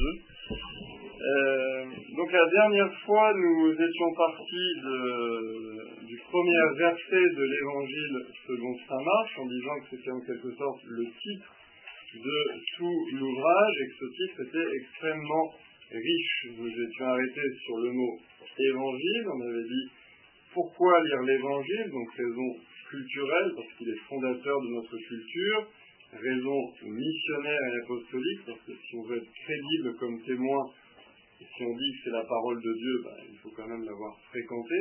2. Euh, donc la dernière fois, nous étions partis du premier verset de l'évangile selon Saint Marc, en disant que c'était en quelque sorte le titre de tout l'ouvrage et que ce titre était extrêmement riche. Nous étions arrêtés sur le mot évangile, on avait dit pourquoi lire l'évangile, donc raison culturelle, parce qu'il est fondateur de notre culture, raison missionnaire et apostolique, parce que si on veut être crédible comme témoin, si on dit que c'est la parole de Dieu, ben, il faut quand même l'avoir fréquenté,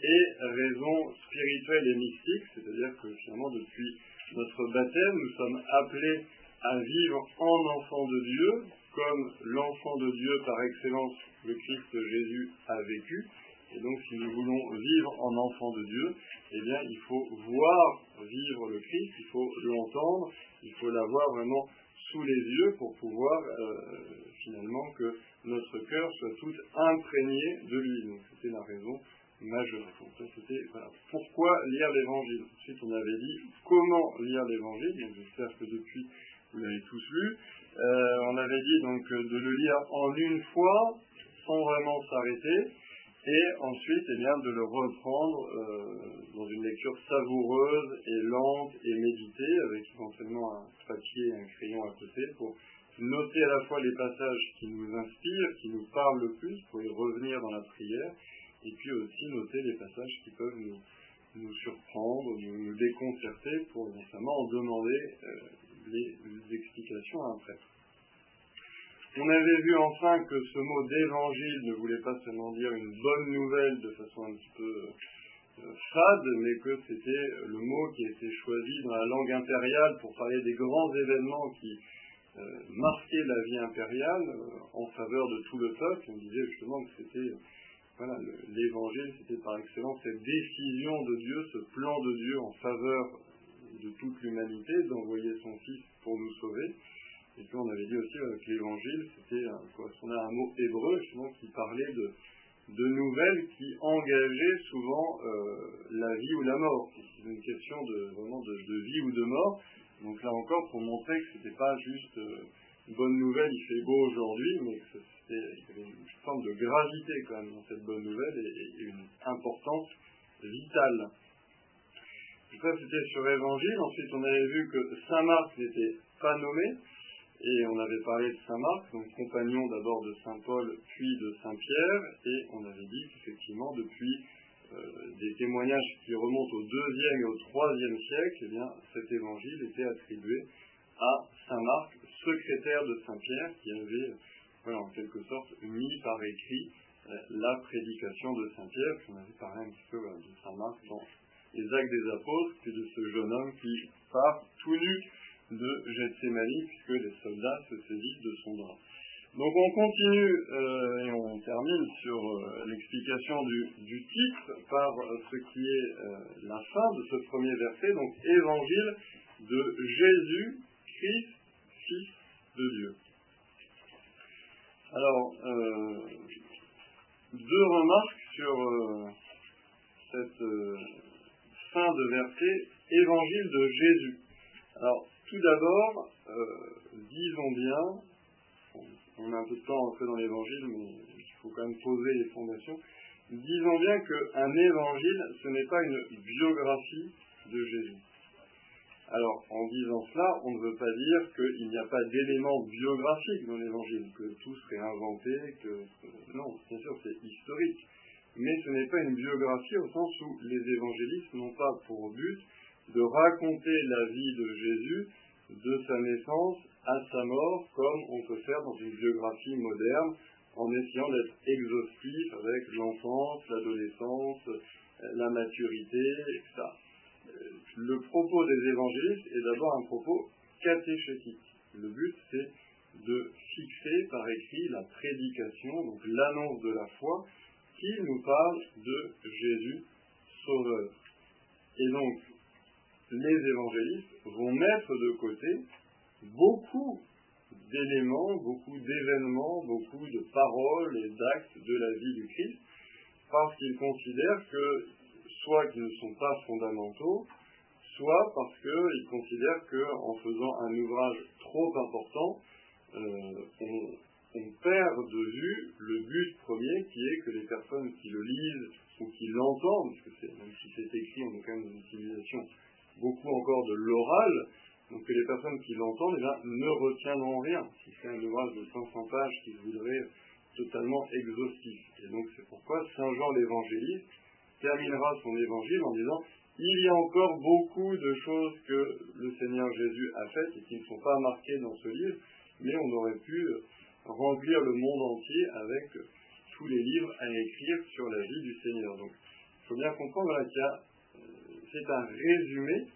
et raison spirituelle et mystique, c'est-à-dire que finalement depuis notre baptême, nous sommes appelés à vivre en enfant de Dieu, comme l'enfant de Dieu par excellence, le Christ Jésus, a vécu. Et donc, si nous voulons vivre en enfant de Dieu, eh bien, il faut voir vivre le Christ, il faut l'entendre, il faut l'avoir vraiment sous les yeux pour pouvoir euh, finalement que notre cœur soit tout imprégné de lui. Donc, c'était la raison majeure. Donc, ça, c'était pourquoi lire l'Évangile? Ensuite, on avait dit comment lire l'Évangile. Donc, j'espère que depuis vous l'avez tous lu. Euh, on avait dit donc de le lire en une fois, sans vraiment s'arrêter, et ensuite eh bien, de le reprendre euh, dans une lecture savoureuse et lente et méditée, avec éventuellement un papier et un crayon à côté, pour noter à la fois les passages qui nous inspirent, qui nous parlent le plus, pour y revenir dans la prière, et puis aussi noter les passages qui peuvent nous, surprendre, nous, déconcerter, pour notamment en demander euh, les, explications à un prêtre. On avait vu enfin que ce mot d'évangile ne voulait pas seulement dire une bonne nouvelle de façon un petit peu euh, fade, mais que c'était le mot qui a été choisi dans la langue impériale pour parler des grands événements qui euh, marquaient la vie impériale euh, en faveur de tout le peuple. On disait justement que c'était l'évangile, c'était par excellence cette décision de Dieu, ce plan de Dieu en faveur de toute l'humanité, d'envoyer son Fils pour nous sauver. Et puis on avait dit aussi que l'évangile, c'était à un mot hébreu justement qui parlait de, nouvelles qui engageaient souvent euh, la vie ou la mort. C'est une question de vraiment de, vie ou de mort. Donc là encore, pour montrer que c'était pas juste euh, une bonne nouvelle, il fait beau aujourd'hui, mais que c'était, une forme de gravité quand même dans cette bonne nouvelle et une importance vitale. Ça, c'était sur Évangile. Ensuite, on avait vu que Saint Marc n'était pas nommé. Et on avait parlé de Saint Marc, donc compagnon d'abord de Saint Paul, puis de Saint Pierre. Et on avait dit qu'effectivement, depuis euh, des témoignages qui remontent au deuxième et au troisième siècle, eh bien, cet évangile était attribué à Saint Marc, secrétaire de Saint Pierre, qui avait, voilà, en quelque sorte, mis par écrit euh, la prédication de Saint Pierre. Puis on avait parlé un petit peu de Saint Marc dans les actes des apôtres, c'est de ce jeune homme qui part tout nu de Gethsemane, puisque les soldats se saisissent de son drap. Donc on continue euh, et on termine sur euh, l'explication du, titre par euh, ce qui est la fin de ce premier verset, donc Évangile de Jésus, Christ, Fils de Dieu. Alors, deux remarques sur cette fin de verset, évangile de Jésus. Alors, tout d'abord, euh, disons bien, on a un peu de temps à entrer dans l'évangile, mais il faut quand même poser les fondations. Disons bien qu'un évangile, ce n'est pas une biographie de Jésus. Alors, en disant cela, on ne veut pas dire qu'il n'y a pas d'éléments biographiques dans l'évangile, que tout serait inventé, que. Non, bien sûr, c'est historique mais ce n'est pas une biographie au sens où les évangélistes n'ont pas pour but de raconter la vie de Jésus de sa naissance à sa mort, comme on peut faire dans une biographie moderne, en essayant d'être exhaustif avec l'enfance, l'adolescence, la maturité, etc. Le propos des évangélistes est d'abord un propos catéchétique. Le but, c'est de fixer par écrit la prédication, donc l'annonce de la foi, qui nous parle de Jésus sauveur. Et donc, les évangélistes vont mettre de côté beaucoup d'éléments, beaucoup d'événements, beaucoup de paroles et d'actes de la vie du Christ, parce qu'ils considèrent que soit qu'ils ne sont pas fondamentaux, soit parce qu'ils considèrent qu'en faisant un ouvrage trop important, euh, on on perd de vue le but premier qui est que les personnes qui le lisent ou qui l'entendent, parce que même si c'est écrit, on est quand même dans une civilisation beaucoup encore de l'oral, donc que les personnes qui l'entendent eh ne retiendront rien. Si c'est un ouvrage de 500 pages qui voudrait totalement exhaustif. Et donc c'est pourquoi Saint Jean l'évangéliste terminera son évangile en disant il y a encore beaucoup de choses que le Seigneur Jésus a faites et qui ne sont pas marquées dans ce livre, mais on aurait pu remplir le monde entier avec tous les livres à écrire sur la vie du Seigneur. Donc, il faut bien comprendre qu'il euh, c'est un résumé,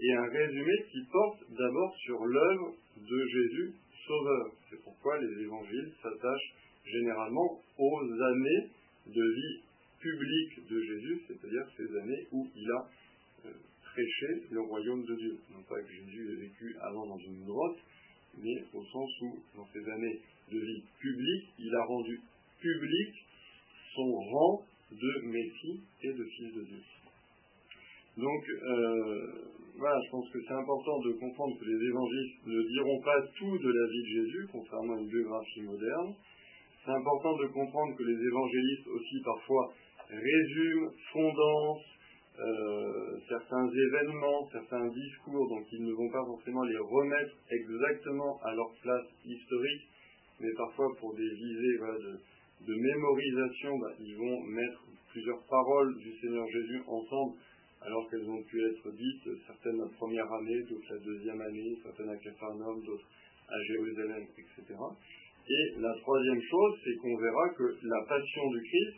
et un résumé qui porte d'abord sur l'œuvre de Jésus Sauveur. C'est pourquoi les évangiles s'attachent généralement aux années de vie publique de Jésus, c'est-à-dire ces années où il a euh, prêché le royaume de Dieu. Non pas que Jésus ait vécu avant dans une grotte, mais au sens où, dans ces années de vie publique, il a rendu public son rang de Messie et de Fils de Dieu. Donc, euh, voilà, je pense que c'est important de comprendre que les évangélistes ne diront pas tout de la vie de Jésus, contrairement à une biographie moderne. C'est important de comprendre que les évangélistes aussi parfois résument, condensent euh, certains événements, certains discours, donc ils ne vont pas forcément les remettre exactement à leur place historique, mais parfois pour des visées de, mémorisation, bah, ils vont mettre plusieurs paroles du Seigneur Jésus ensemble, alors qu'elles ont pu être dites, certaines la première année, d'autres la deuxième année, certaines à Capharnaüm, d'autres à Jérusalem, etc. Et la troisième chose, c'est qu'on verra que la passion du Christ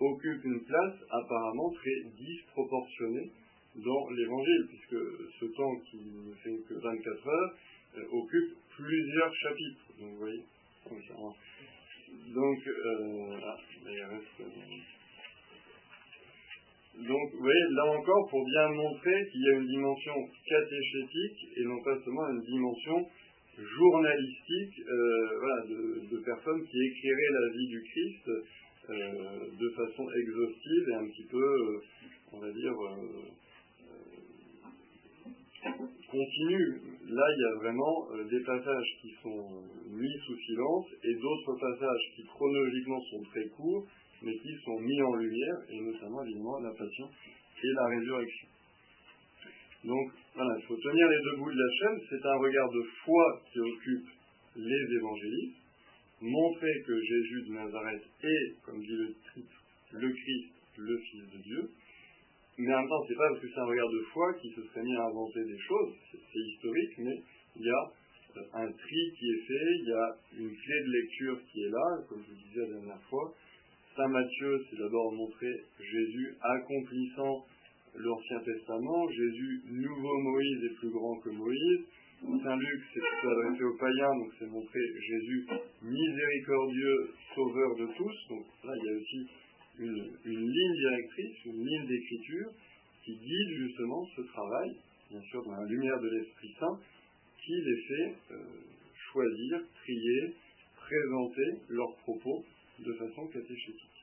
occupe une place apparemment très disproportionnée dans l'évangile, puisque ce temps qui ne fait que 24 heures euh, occupe plusieurs chapitres. Donc vous voyez, donc, euh, ah, euh, donc, vous voyez, là encore, pour bien montrer qu'il y a une dimension catéchétique et non pas seulement une dimension journalistique euh, voilà, de, personnes qui écriraient la vie du Christ de façon exhaustive et un petit peu, on va dire, continue. Là, il y a vraiment euh, des passages qui sont mis sous silence et d'autres passages qui chronologiquement sont très courts, mais qui sont mis en lumière, et notamment évidemment la passion et la résurrection. Donc voilà, il faut tenir les deux bouts de la chaîne. C'est un regard de foi qui occupe les évangélistes, montrer que Jésus de Nazareth est, comme dit le titre, le Christ, le Fils de Dieu, mais en même temps, c'est pas parce que c'est un regard de foi qui se serait mis à inventer des choses, c'est historique, mais il y a un tri qui est fait, il y a une clé de lecture qui est là, comme je vous disais la dernière fois. Saint Matthieu, c'est d'abord montrer Jésus accomplissant l'Ancien Testament, Jésus, nouveau Moïse est plus grand que Moïse. Saint Luc, c'est adressé aux païens, donc c'est montrer Jésus miséricordieux, sauveur de tous. Donc là, il y a aussi une, ligne directrice, une ligne d'écriture qui guide justement ce travail, bien sûr dans la lumière de l'Esprit Saint, qui les fait euh, choisir, trier, présenter leurs propos de façon catéchétique.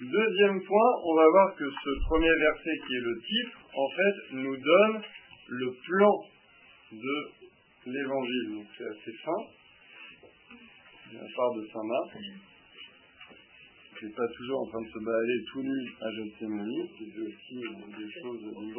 Deuxième point, on va voir que ce premier verset qui est le titre, en fait, nous donne le plan de l'évangile. Donc c'est assez fin, la part de Saint Marc. N'est pas toujours en train de se balader tout nu à Gethsemane, qui fait aussi des choses d'une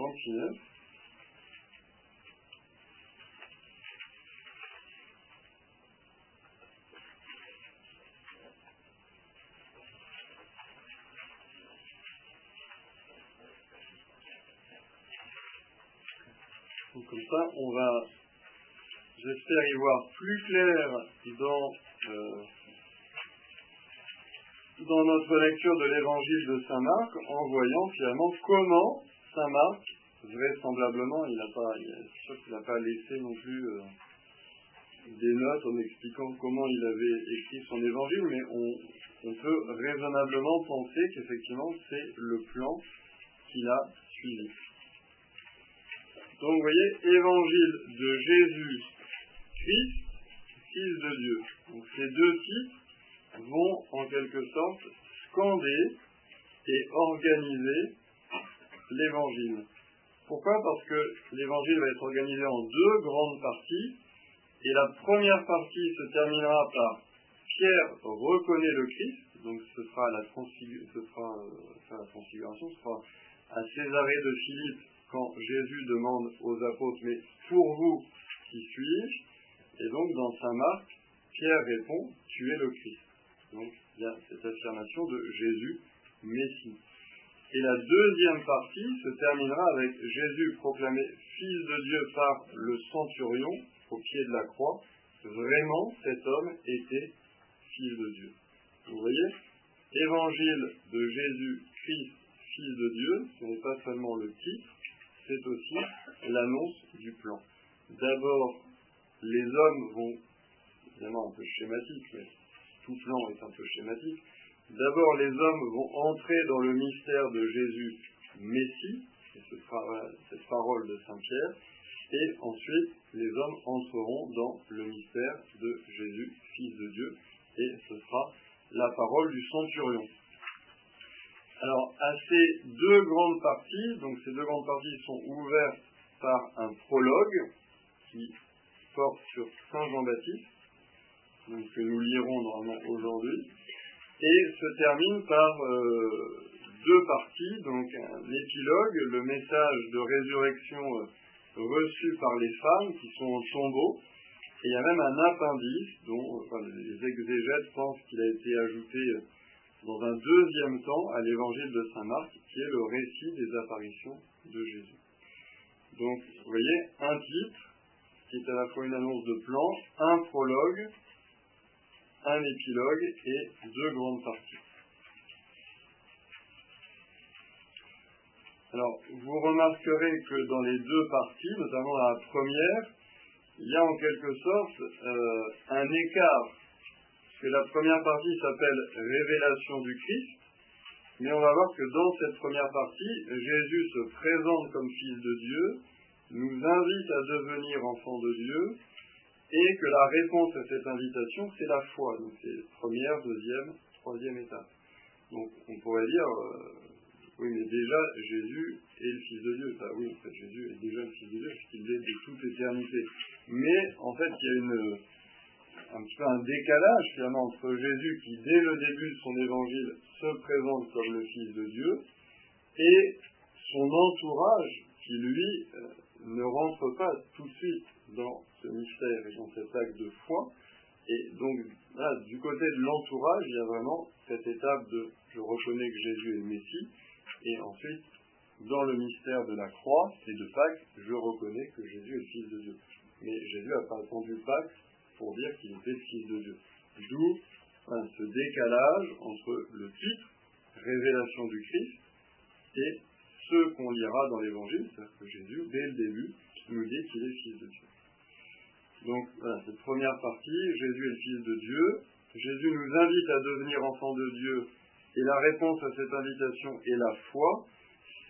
on va, j'espère y voir plus clair dans euh, dans notre lecture de l'évangile de Saint Marc en voyant finalement comment Saint Marc, vraisemblablement, il n'a pas, pas laissé non plus euh, des notes en expliquant comment il avait écrit son évangile, mais on, on peut raisonnablement penser qu'effectivement c'est le plan qu'il a suivi. Donc vous voyez, évangile de Jésus Christ, Fils de Dieu. Donc ces deux titres vont en quelque sorte scander et organiser l'évangile. Pourquoi? Parce que l'évangile va être organisé en deux grandes parties Et la première partie se terminera par Pierre reconnaît le Christ, donc ce sera la, ce sera, euh, la transfiguration, ce sera à Césarée de Philippe quand Jésus demande aux apôtres, mais pour vous, qui suis-je? Et donc dans Saint Marc, Pierre répond, tu es le Christ. Donc il y a cette affirmation de Jésus, Messie. Et la deuxième partie se terminera avec Jésus proclamé Fils de Dieu par le centurion au pied de la croix. Vraiment, cet homme était Fils de Dieu. Vous voyez? Évangile de Jésus-Christ, Fils de Dieu, ce n'est pas seulement le titre, c'est aussi l'annonce du plan. D'abord, les hommes vont, évidemment un peu schématique, mais tout plan est un peu schématique, d'abord les hommes vont entrer dans le mystère de Jésus Messie, et ce sera cette parole de Saint Pierre, et ensuite les hommes entreront dans le mystère de Jésus, Fils de Dieu, et ce sera la parole du centurion. Alors, à ces deux grandes parties, donc ces deux grandes parties sont ouvertes par un prologue qui porte sur Saint Jean-Baptiste, que nous lirons normalement aujourd'hui, et se termine par euh, deux parties, donc un épilogue, le message de résurrection euh, reçu par les femmes qui sont au tombeau, et il y a même un appendice dont les exégètes pensent qu'il a été ajouté euh, dans un deuxième temps à l'évangile de Saint Marc, qui est le récit des apparitions de Jésus. Donc, vous voyez, un titre, qui est à la fois une annonce de plan, un prologue, un épilogue et deux grandes parties. Alors, vous remarquerez que dans les deux parties, notamment la première, il y a en quelque sorte euh, un écart. Que la première partie s'appelle Révélation du Christ, mais on va voir que dans cette première partie, Jésus se présente comme Fils de Dieu, nous invite à devenir enfant de Dieu, et que la réponse à cette invitation, c'est la foi. Donc c'est première, deuxième, troisième étape. Donc on pourrait dire, euh, oui, mais déjà, Jésus est le Fils de Dieu. oui, en fait, Jésus est déjà le Fils de Dieu, puisqu'il est de toute éternité. Mais, en fait, il y a une, un petit peu un décalage, finalement, entre Jésus, qui, dès le début de son évangile, se présente comme le Fils de Dieu, et son entourage, qui, lui, euh, ne rentre pas tout de suite dans ce mystère et dans cet acte de foi. Et donc, là, du côté de l'entourage, il y a vraiment cette étape de je reconnais que Jésus est Messie, et ensuite, dans le mystère de la croix et de Pâques, je reconnais que Jésus est le Fils de Dieu. Mais Jésus n'a pas attendu Pâques pour dire qu'il était Fils de Dieu. D'où ce décalage entre le titre, révélation du Christ, et ce qu'on lira dans l'Évangile, c'est-à-dire que Jésus, dès le début, nous dit qu'il est Fils de Dieu. Donc, cette première partie, Jésus est le Fils de Dieu. Jésus nous invite à devenir enfants de Dieu et la réponse à cette invitation est la foi.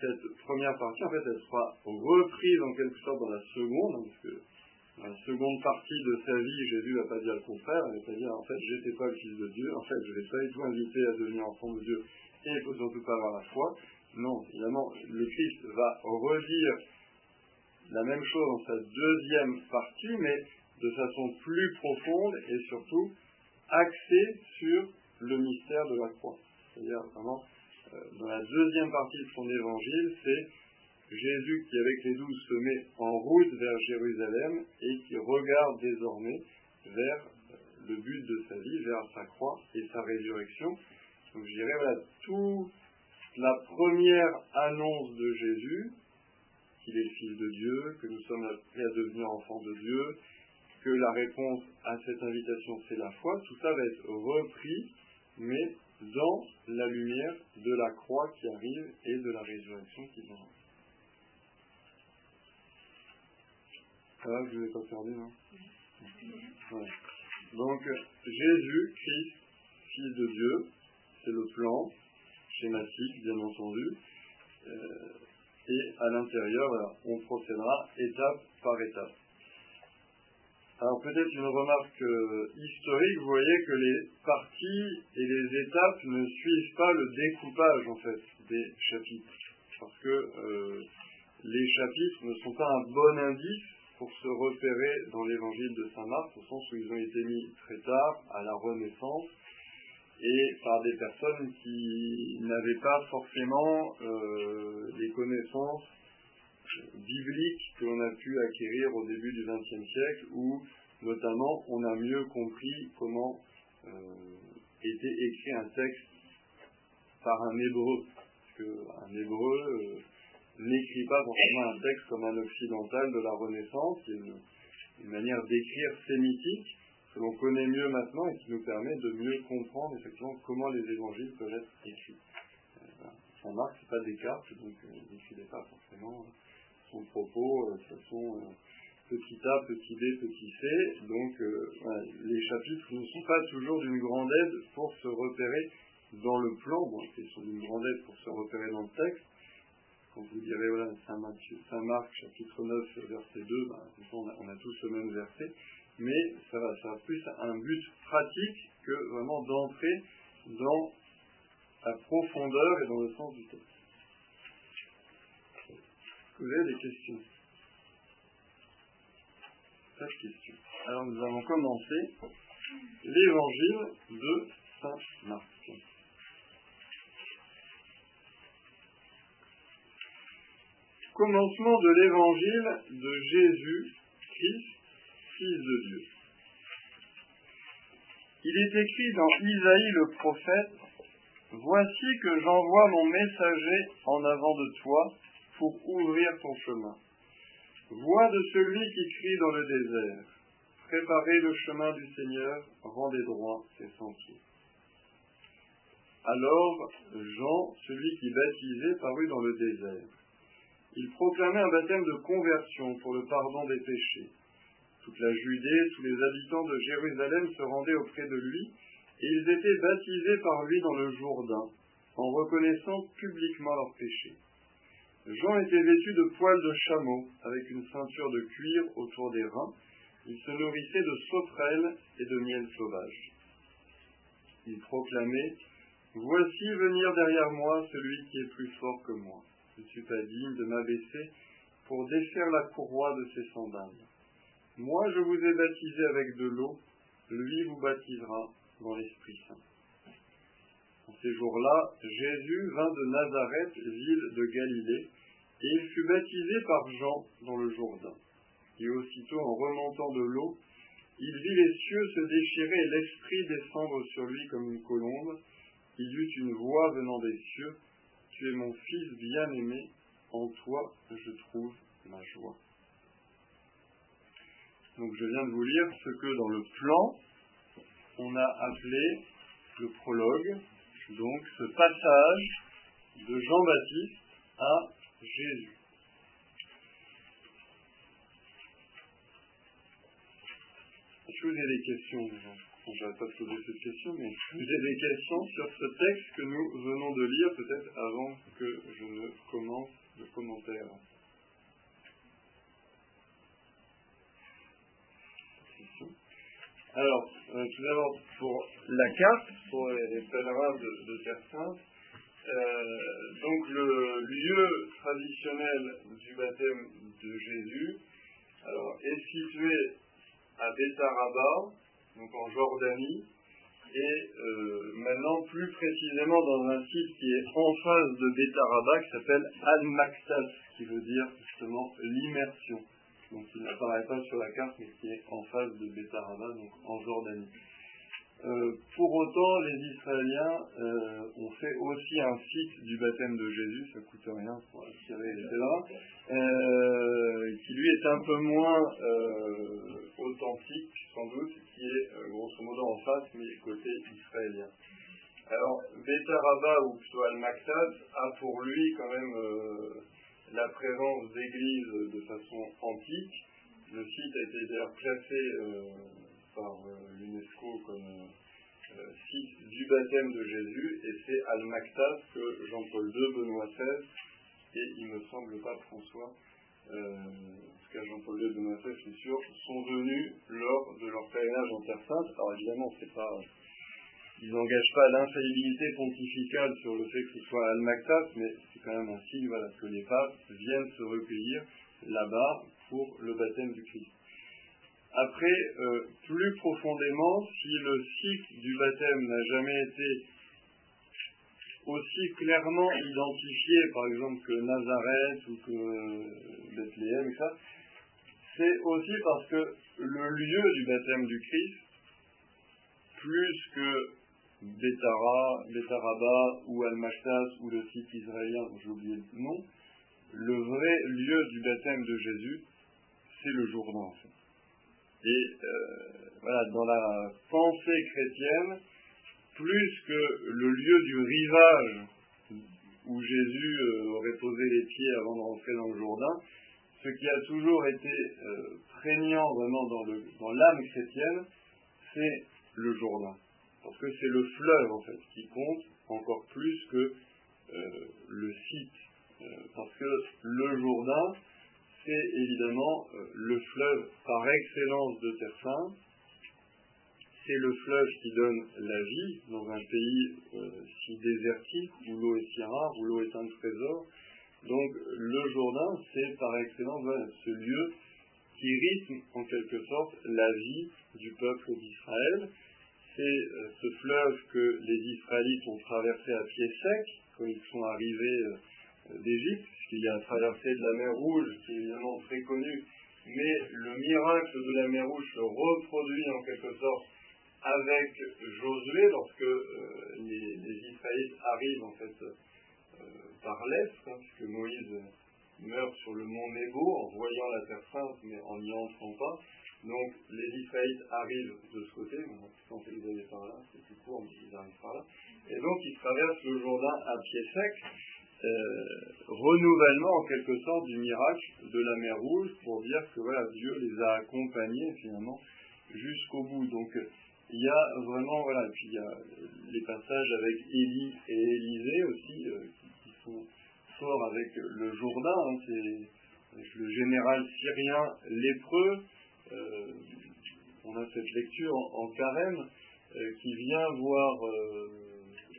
Cette première partie, en fait, elle sera reprise en quelque sorte dans la seconde, parce que la seconde partie de sa vie, Jésus ne va pas dire le contraire, il va pas en fait, j'étais pas le Fils de Dieu, en fait, je ne vais pas du tout invité à devenir enfant de Dieu, et il faut surtout pas avoir la foi. Non, évidemment, le Christ va redire la même chose dans sa deuxième partie, mais de façon plus profonde et surtout axée sur le mystère de la croix. C'est-à-dire vraiment, euh, dans la deuxième partie de son évangile, c'est Jésus qui, avec les douze, se met en route vers Jérusalem et qui regarde désormais vers euh, le but de sa vie, vers sa croix et sa résurrection. Donc je dirais, voilà, toute la première annonce de Jésus, qu'il est Fils de Dieu, que nous sommes prêts à devenir enfants de Dieu, que la réponse à cette invitation c'est la foi, tout ça va être repris, mais dans la lumière de la croix qui arrive et de la résurrection qui je ne pas perdu, non Donc, Jésus, Christ, Fils de Dieu, c'est le plan schématique, bien entendu. Euh, et à l'intérieur, on procédera étape par étape. Alors peut-être une remarque euh, historique, vous voyez que les parties et les étapes ne suivent pas le découpage en fait des chapitres, parce que euh, les chapitres ne sont pas un bon indice pour se repérer dans l'évangile de Saint Marc, au sens où ils ont été mis très tard, à la Renaissance, et par des personnes qui n'avaient pas forcément euh, les connaissances bibliques que l'on a pu acquérir au début du XXe siècle, où notamment on a mieux compris comment euh, était écrit un texte par un hébreu. Parce qu'un hébreu euh, n'écrit pas forcément un texte comme un occidental de la Renaissance, y a une, une manière d'écrire sémitique que l'on connaît mieux maintenant et qui nous permet de mieux comprendre effectivement comment les évangiles peuvent être écrits. Euh, Saint Marc, c'est pas Descartes, donc euh, il n'écrivait pas forcément son propos euh, de façon euh, petit a, petit b, petit c. Donc euh, les chapitres ne sont pas toujours d'une grande aide pour se repérer dans le plan, bon, ils sont d'une grande aide pour se repérer dans le texte. Quand vous direz voilà, Saint, Marc, chapitre 9, verset 2, ben, on, a, a tous le même verset mais ça va, ça plus un but pratique que vraiment d'entrer dans la profondeur et dans le sens du texte. Vous avez des questions? Pas de questions. Alors nous allons commencer l'évangile de Saint Marc. Commencement de l'évangile de Jésus Christ Fils de Dieu. Il est écrit dans Isaïe le prophète, Voici que j'envoie mon messager en avant de toi pour ouvrir ton chemin. Voix de celui qui crie dans le désert, Préparez le chemin du Seigneur, rendez droit ses sentiers. Alors Jean, celui qui baptisait, parut dans le désert. Il proclamait un baptême de conversion pour le pardon des péchés. Toute la Judée, tous les habitants de Jérusalem se rendaient auprès de lui, et ils étaient baptisés par lui dans le Jourdain, en reconnaissant publiquement leurs péchés. Jean était vêtu de poils de chameau, avec une ceinture de cuir autour des reins. Il se nourrissait de sauterelles et de miel sauvage. Il proclamait Voici venir derrière moi celui qui est plus fort que moi. Je ne suis pas digne de m'abaisser pour défaire la courroie de ses sandales. Moi, je vous ai baptisé avec de l'eau, lui vous baptisera dans l'Esprit Saint. En ces jours-là, Jésus vint de Nazareth, ville de Galilée, et il fut baptisé par Jean dans le Jourdain. Et aussitôt, en remontant de l'eau, il vit les cieux se déchirer et l'Esprit descendre sur lui comme une colombe. Il eut une voix venant des cieux, Tu es mon Fils bien-aimé, en toi je trouve ma joie. Donc je viens de vous lire ce que dans le plan, on a appelé le prologue, donc ce passage de Jean-Baptiste à Jésus. Est-ce que vous avez des questions bon, J'arrête pas de poser cette question, mais vous avez des questions sur ce texte que nous venons de lire, peut-être avant que je ne commence le commentaire. Alors, euh, tout d'abord, pour la carte, pour les, pèlerins de, Terre Sainte, euh, donc le lieu traditionnel du baptême de Jésus alors, est situé à Betharaba, donc en Jordanie, et euh, maintenant plus précisément dans un site qui est en face de Betharaba, qui s'appelle Al-Maktas, qui veut dire justement l'immersion donc qui n'apparaît pas sur la carte, mais qui est en face de Betharaba, donc en Jordanie. Euh, pour autant, les Israéliens euh, ont fait aussi un site du baptême de Jésus, ça coûte rien pour attirer les euh, qui lui est un peu moins authentique, sans doute, qui est grosso modo en face, mais côté israélien. Alors, Betharaba, ou plutôt Al-Maktab, a pour lui quand même la présence d'églises de façon antique. Le site a été d'ailleurs classé euh, par euh, l'UNESCO comme euh, site du baptême de Jésus, et c'est Al-Maktas que Jean-Paul II, Benoît XVI, et il me semble pas François, en tout cas Jean-Paul II, Benoît XVI, je suis sûr, sont venus lors de leur pèlerinage en Terre Sainte. Alors évidemment, c'est pas ils n'engagent pas l'infaillibilité pontificale sur le fait que ce soit Al-Maktas, mais c'est quand même un signe que les papes viennent se recueillir là-bas pour le baptême du Christ. Après, euh, plus profondément, si le cycle du baptême n'a jamais été aussi clairement identifié, par exemple, que Nazareth ou que Bethléem, et ça, c'est aussi parce que le lieu du baptême du Christ, plus que Betara, Betaraba ou Al-Mashtas ou le site israélien j'ai oublié le nom, le vrai lieu du baptême de Jésus, c'est le Jourdain. En fait. Et euh, voilà, dans la pensée chrétienne, plus que le lieu du rivage où Jésus euh, aurait posé les pieds avant de rentrer dans le Jourdain, ce qui a toujours été euh, prégnant vraiment dans, dans l'âme chrétienne, c'est le Jourdain. Parce que c'est le fleuve en fait qui compte encore plus que le site. parce que le Jourdain, c'est évidemment euh, le fleuve par excellence de Terre Sainte. C'est le fleuve qui donne la vie dans un pays euh, si désertique, où l'eau est si rare, où l'eau est un trésor. Donc le Jourdain, c'est par excellence ce lieu qui rythme en quelque sorte la vie du peuple d'Israël. C'est euh, ce fleuve que les Israélites ont traversé à pied sec quand ils sont arrivés d'Égypte il y a traversé de la mer Rouge, qui est évidemment très connu, mais le miracle de la mer Rouge se reproduit en quelque sorte avec Josué lorsque euh, les, Israélites arrivent en fait euh, par l'est, hein, puisque Moïse meurt sur le mont Nebo en voyant la terre sainte mais en n'y entrant pas. Donc les Israélites arrivent de ce côté, quand ils allaient par là, c'est plus court, mais ils arrivent par là. Et donc ils traversent le Jourdain à pied sec, renouvellement en quelque sorte du miracle de la mer Rouge pour dire que voilà, Dieu les a accompagnés finalement jusqu'au bout. Donc il y a vraiment, voilà, puis il y a les passages avec Élie et Élisée aussi euh, qui, sont forts avec le Jourdain, hein, c'est le général syrien lépreux. Euh, on a cette lecture en, carême qui vient voir, je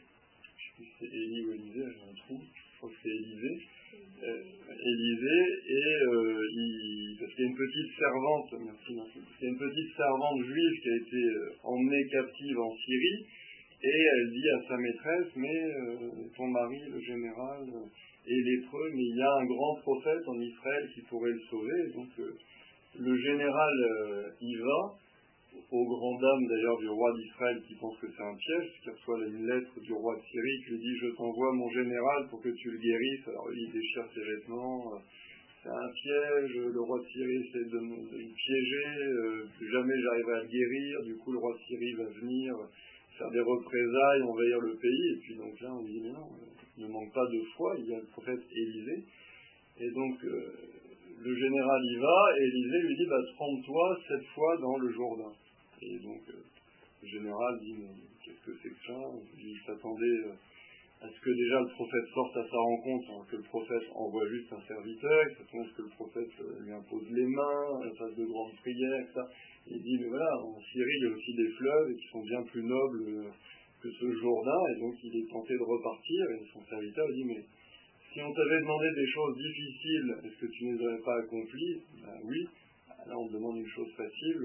sais plus si c'est Élie ou Élisée, j'ai c'est Élisée. Euh, et euh, parce qu'il y a une petite servante, merci, il y a une petite servante juive qui a été euh, emmenée captive en Syrie, et elle dit à sa maîtresse, mais ton mari, le général, est lépreux, mais il y a un grand prophète en Israël qui pourrait le sauver. Donc le général y va, aux grandes dames d'ailleurs du roi d'Israël qui pense que c'est un piège, qui reçoit une lettre du roi de Syrie qui lui dit Je t'envoie mon général pour que tu le guérisses. Alors il déchire ses vêtements. Euh, c'est un piège, le roi de Syrie essaie de piéger, euh, jamais j'arriverai à le guérir, du coup le roi de Syrie va venir faire des représailles, envahir le pays, et puis donc là on dit mais non, il ne manque pas de foi, il y a le prophète Élisée, et donc euh, le général y va, et Élisée lui dit bah trompe-toi cette fois dans le Jourdain. Et donc, euh, le général dit, mais qu'est-ce que c'est que ça? Il s'attendait euh, à ce que déjà le prophète sorte à sa rencontre, alors que le prophète envoie juste un serviteur, il s'attend à ce que le prophète euh, lui impose les mains, fasse de grandes prières, etc. il dit, mais voilà, en Syrie, il y a aussi des fleuves qui sont bien plus nobles que ce Jourdain, et donc il est tenté de repartir, et son serviteur dit, mais si on t'avait demandé des choses difficiles, est-ce que tu ne les aurais pas accomplies ben oui. Là, on demande une chose facile,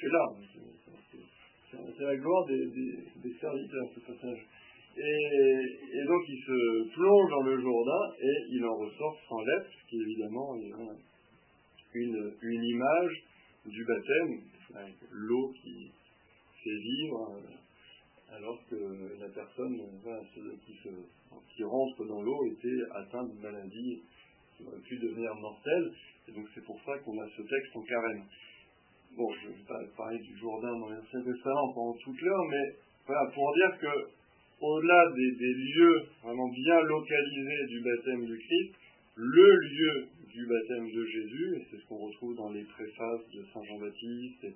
c'est là. C'est la gloire des, serviteurs, ce passage. Et, donc il se plonge dans le Jourdain et il en ressort sans lettre, ce qui évidemment est une, une image du baptême, avec l'eau qui fait vivre, euh, alors que la personne qui, qui rentre dans l'eau était atteinte d'une maladie qui aurait pu devenir mortelle. Et donc c'est pour ça qu'on a ce texte en carême bon, je ne vais pas parler du Jourdain dans l'Ancien Testament pendant toute l'heure, mais voilà, pour dire que au-delà des, lieux vraiment bien localisés du baptême du Christ, le lieu du baptême de Jésus, et c'est ce qu'on retrouve dans les préfaces de Saint Jean-Baptiste, et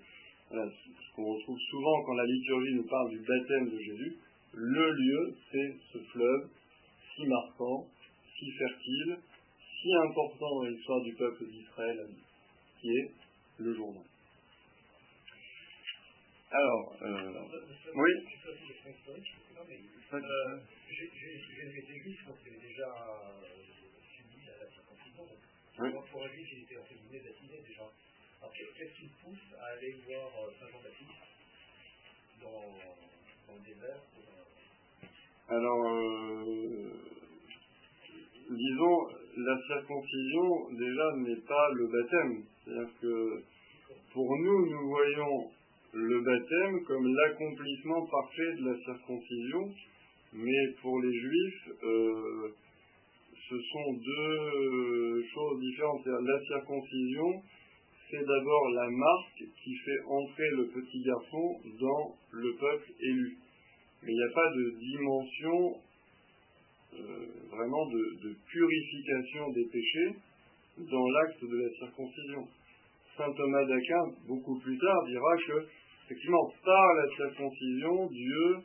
voilà, ce qu'on retrouve souvent quand la liturgie nous parle du baptême de Jésus, le lieu, c'est ce fleuve si marquant, si fertile, si important dans l'histoire du peuple d'Israël, qui est le Jourdain. Alors, euh, oui. Euh, j'ai une église qui est déjà subi la circoncision. Donc, pour juif, il était entre guillemets baptisé déjà. Alors qu'est-ce qui pousse à aller voir euh, Saint Jean-Baptiste dans, dans le désert Alors, euh, disons, la circoncision déjà n'est pas le baptême. C'est-à-dire que pour nous, nous voyons le baptême comme l'accomplissement parfait de la circoncision, mais pour les juifs, euh, ce sont deux choses différentes. La circoncision, c'est d'abord la marque qui fait entrer le petit garçon dans le peuple élu. Mais il n'y a pas de dimension euh, vraiment de, purification des péchés dans l'acte de la circoncision. Saint Thomas d'Aquin, beaucoup plus tard, dira que, effectivement, par la circoncision, Dieu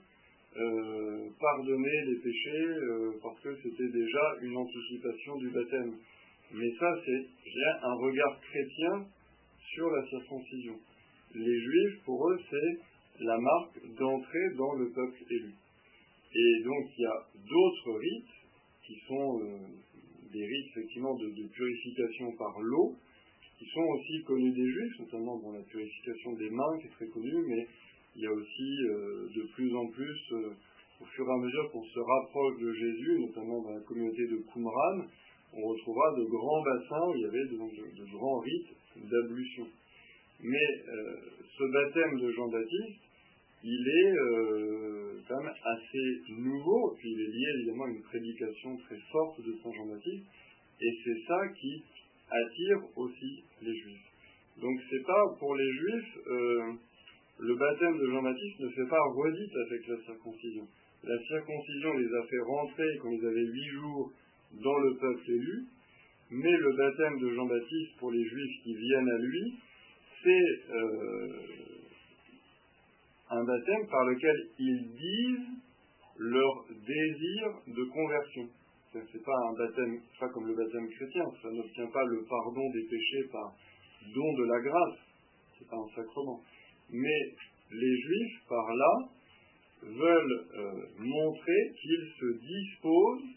euh, pardonnait les péchés euh, parce que c'était déjà une anticipation du baptême. Mais ça, c'est un regard chrétien sur la circoncision. Les juifs, pour eux, c'est la marque d'entrée dans le peuple élu. Et donc il y a d'autres rites qui sont euh, des rites effectivement de, purification par l'eau, qui sont aussi connus des juifs, notamment dans la purification des mains qui est très connue, mais il y a aussi euh, de plus en plus, euh, au fur et à mesure qu'on se rapproche de Jésus, notamment dans la communauté de Qumran, on retrouvera de grands bassins où il y avait de, grands rites d'ablution. Mais ce baptême de Jean-Baptiste, il est euh, quand même assez nouveau, puis il est lié évidemment à une prédication très forte de Saint Jean-Baptiste, et c'est ça qui attire aussi les Juifs. Donc c'est pas pour les Juifs, euh, le baptême de Jean-Baptiste ne fait pas redite avec la circoncision. La circoncision les a fait rentrer quand ils avaient huit jours dans le peuple élu, mais le baptême de Jean-Baptiste pour les Juifs qui viennent à lui, c'est euh, un baptême par lequel ils disent leur désir de conversion. Ce n'est pas un baptême, pas comme le baptême chrétien, ça n'obtient pas le pardon des péchés par don de la grâce, c'est pas un sacrement. Mais les juifs, par là, veulent euh, montrer qu'ils se disposent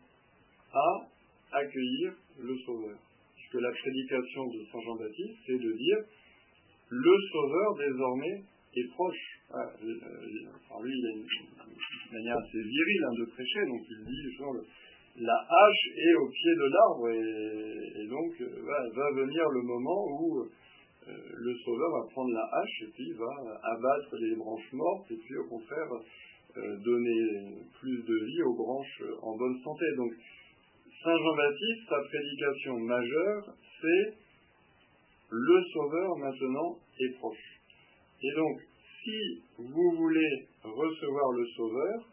à accueillir le Sauveur. Puisque la prédication de Saint Jean-Baptiste, c'est de dire le Sauveur désormais est proche. Ah, euh, lui, il a une, manière assez virile hein, de prêcher, donc il dit la hache est au pied de l'arbre, et, donc euh, va venir le moment où euh, le sauveur va prendre la hache et puis va abattre les branches mortes, et puis au contraire donner plus de vie aux branches en bonne santé. Donc Saint Jean-Baptiste, sa prédication majeure, c'est le sauveur maintenant est proche. Et donc, si vous voulez recevoir le Sauveur,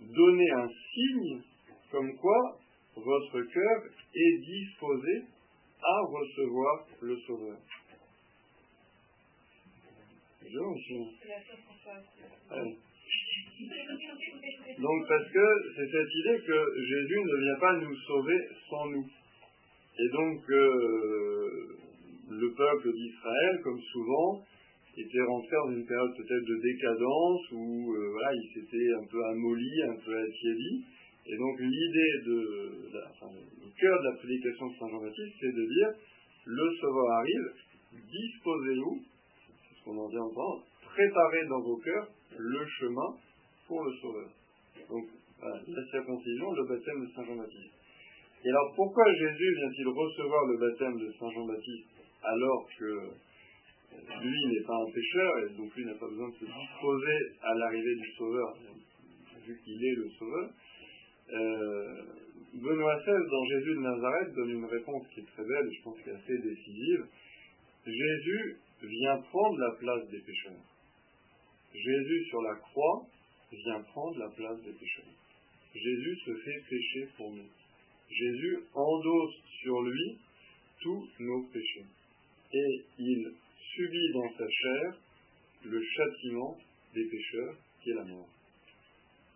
donnez un signe comme quoi votre cœur est disposé à recevoir le Sauveur. Donc parce que c'est cette idée que Jésus ne vient pas nous sauver sans nous. Et donc euh, le peuple d'Israël, comme souvent, était rentré dans une période peut-être de décadence où euh, voilà, il s'était un peu amolli, un peu attiédi. Et donc l'idée de, enfin, le cœur de la prédication de Saint Jean-Baptiste, c'est de dire le Sauveur arrive, disposez-vous, c'est ce qu'on en dit encore, préparez dans vos cœurs le chemin pour le Sauveur. Donc la circoncision, le baptême de Saint Jean-Baptiste. Et alors pourquoi Jésus vient-il recevoir le baptême de Saint Jean-Baptiste alors que lui n'est pas un pécheur et donc lui n'a pas besoin de se disposer à l'arrivée du Sauveur, vu qu'il est le Sauveur? Euh, Benoît XVI, dans Jésus de Nazareth, donne une réponse qui est très belle, je pense qu'elle est assez décisive. Jésus vient prendre la place des pécheurs. Jésus sur la croix vient prendre la place des pécheurs. Jésus se fait pécher pour nous. Jésus endosse sur lui tous nos péchés. Et il subit dans sa chair le châtiment des pécheurs qui est la mort.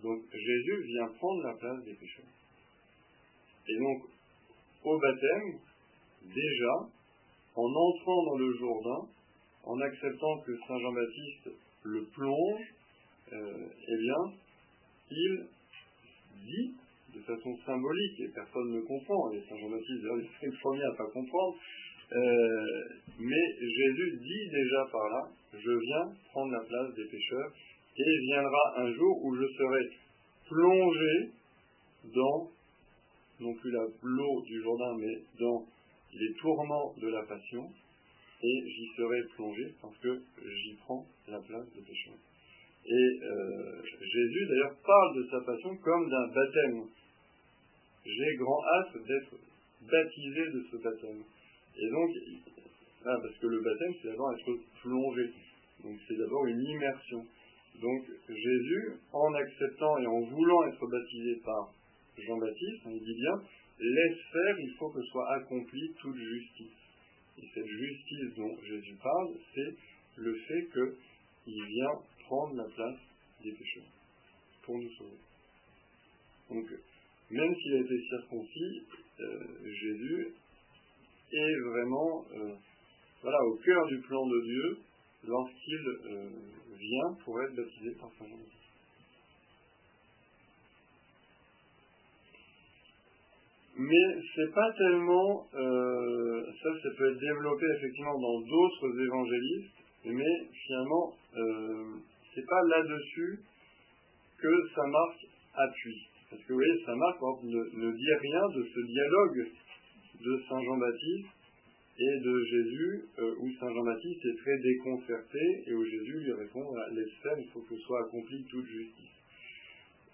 Donc Jésus vient prendre la place des pécheurs. Et donc, au baptême, déjà, en entrant dans le Jourdain, en acceptant que Saint Jean-Baptiste le plonge, euh, eh bien, il dit de façon symbolique, et personne ne comprend, et Saint Jean-Baptiste, d'ailleurs, il est le premier à ne pas comprendre, Euh, mais Jésus dit déjà par là, je viens prendre la place des pécheurs, et viendra un jour où je serai plongé dans, non plus l'eau du Jourdain, mais dans les tourments de la passion, et j'y serai plongé parce que j'y prends la place des pécheurs. Et euh, Jésus d'ailleurs parle de sa passion comme d'un baptême. J'ai grand hâte d'être baptisé de ce baptême. Et donc, parce que le baptême, c'est d'abord être plongé. Donc c'est d'abord une immersion. Donc Jésus, en acceptant et en voulant être baptisé par Jean-Baptiste, il dit bien, laisse faire, il faut que soit accomplie toute justice. Et cette justice dont Jésus parle, c'est le fait qu'il vient prendre la place des pécheurs pour nous sauver. Donc, même s'il a été circoncis, euh, Jésus est vraiment euh, voilà, au cœur du plan de Dieu lorsqu'il euh, vient pour être baptisé par Saint Jean. Mais c'est pas tellement ça, ça peut être développé effectivement dans d'autres évangélistes, mais finalement c'est pas là-dessus que Saint Marc appuie. Parce que vous voyez, Saint Marc ne, ne, dit rien de ce dialogue de Saint Jean-Baptiste et de Jésus, euh, où Saint Jean-Baptiste est très déconcerté et où Jésus lui répond laisse faire, il faut que soit accomplie toute justice.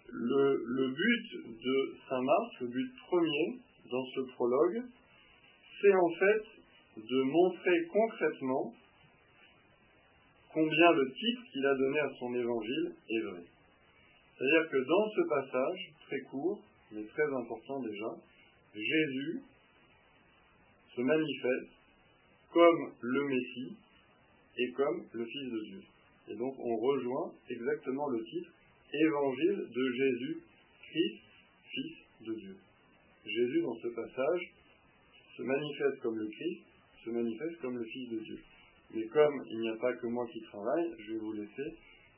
Le, le but de Saint Marc, le but premier dans ce prologue, c'est en fait de montrer concrètement combien le titre qu'il a donné à son évangile est vrai. C'est-à-dire que dans ce passage, très court, mais très important déjà, Jésus se manifeste comme le Messie et comme le Fils de Dieu. Et donc on rejoint exactement le titre Évangile de Jésus, Christ, Fils de Dieu. Jésus, dans ce passage, se manifeste comme le Christ, se manifeste comme le Fils de Dieu. Mais comme il n'y a pas que moi qui travaille, je vais vous laisser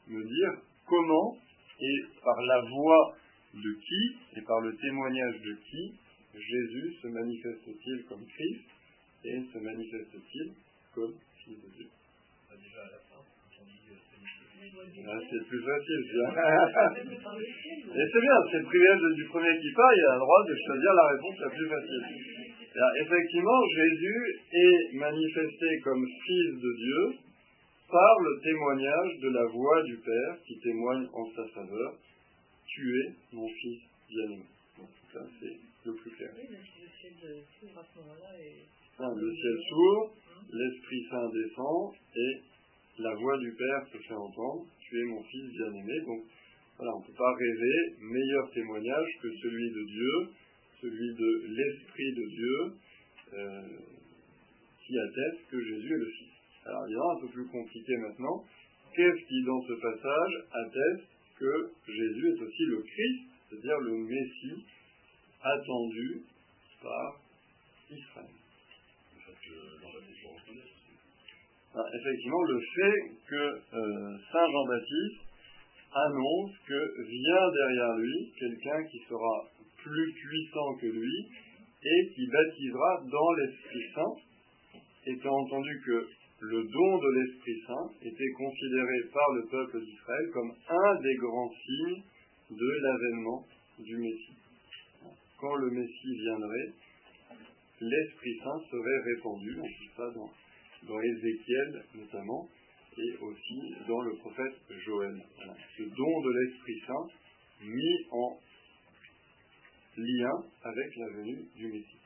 me dire comment et par la voix de qui et par le témoignage de qui Jésus se manifeste-t-il comme Christ et se manifeste-t-il comme Fils de Dieu Déjà à la fin, quand on dit c'est plus facile. et c'est bien, c'est le privilège du premier qui parle, il a le droit de choisir la réponse la plus facile effectivement, Jésus est manifesté comme Fils de Dieu par le témoignage de la voix du Père qui témoigne en sa faveur Tu es mon Fils bien-aimé. ça, c'est le plus clair. Oui, le ciel s'ouvre à ce moment-là. Le ciel s'ouvre, l'Esprit Saint descend et la voix du Père se fait entendre Tu es mon Fils bien-aimé. Donc, voilà, on ne peut pas rêver meilleur témoignage que celui de Dieu celui de l'Esprit de Dieu, euh, qui atteste que Jésus est le Fils. Alors, il y a un peu plus compliqué maintenant. Qu'est-ce qui, dans ce passage, atteste que Jésus est aussi le Christ, c'est-à-dire le Messie attendu par Israël Alors, Effectivement, le fait que euh, Saint Jean-Baptiste annonce que vient derrière lui quelqu'un qui sera plus puissant que lui et qui baptisera dans l'Esprit Saint, étant entendu que le don de l'Esprit Saint était considéré par le peuple d'Israël comme un des grands signes de l'avènement du Messie. Quand le Messie viendrait, l'Esprit Saint serait répandu, on dit ça dans, dans Ézéchiel notamment, et aussi dans le prophète Joël. Ce don de l'Esprit Saint mis en lien avec la venue du Messie.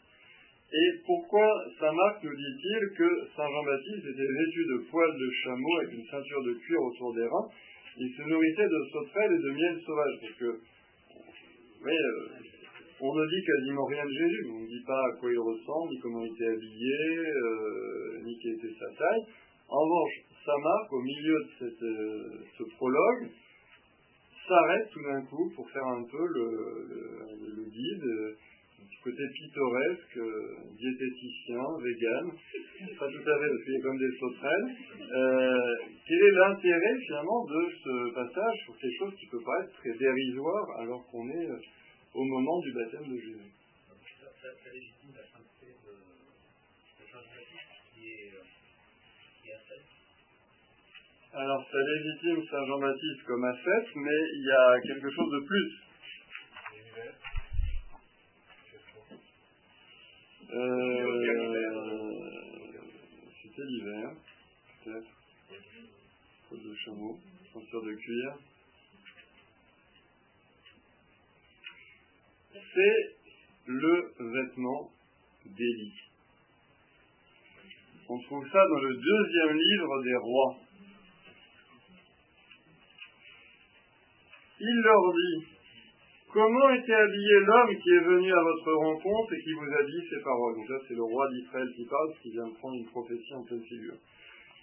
Et pourquoi Saint Marc nous dit-il que Saint Jean-Baptiste était vêtu de poils de chameau avec une ceinture de cuir autour des reins? Il se nourrissait de sauterelles et de miel sauvage. Que, oui, euh, on ne dit quasiment rien de Jésus. On ne dit pas à quoi il ressemble, ni comment il était habillé, euh, ni quelle était sa taille. En revanche, Saint Marc, au milieu de euh, ce prologue, s'arrête tout d'un coup pour faire un peu le, le, guide, euh, du côté pittoresque, diététicien, vegan, pas tout à fait comme des sauterelles. Quel est l'intérêt finalement de ce passage sur quelque chose qui peut paraître très dérisoire alors qu'on est au moment du baptême de Jésus ça, légitime la Jean-Baptiste qui est, qui Alors, ça légitime Saint Jean-Baptiste comme ascète, mais il y a quelque chose de plus. Euh, C'était l'hiver, peut-être. De chameau, ceinture de cuir. C'est le vêtement d'Élie. On trouve ça dans le deuxième livre des rois. Il leur dit, Comment était habillé l'homme qui est venu à votre rencontre et qui vous a dit ces paroles? Donc là, c'est le roi d'Israël qui parle, qui vient de prendre une prophétie en pleine figure.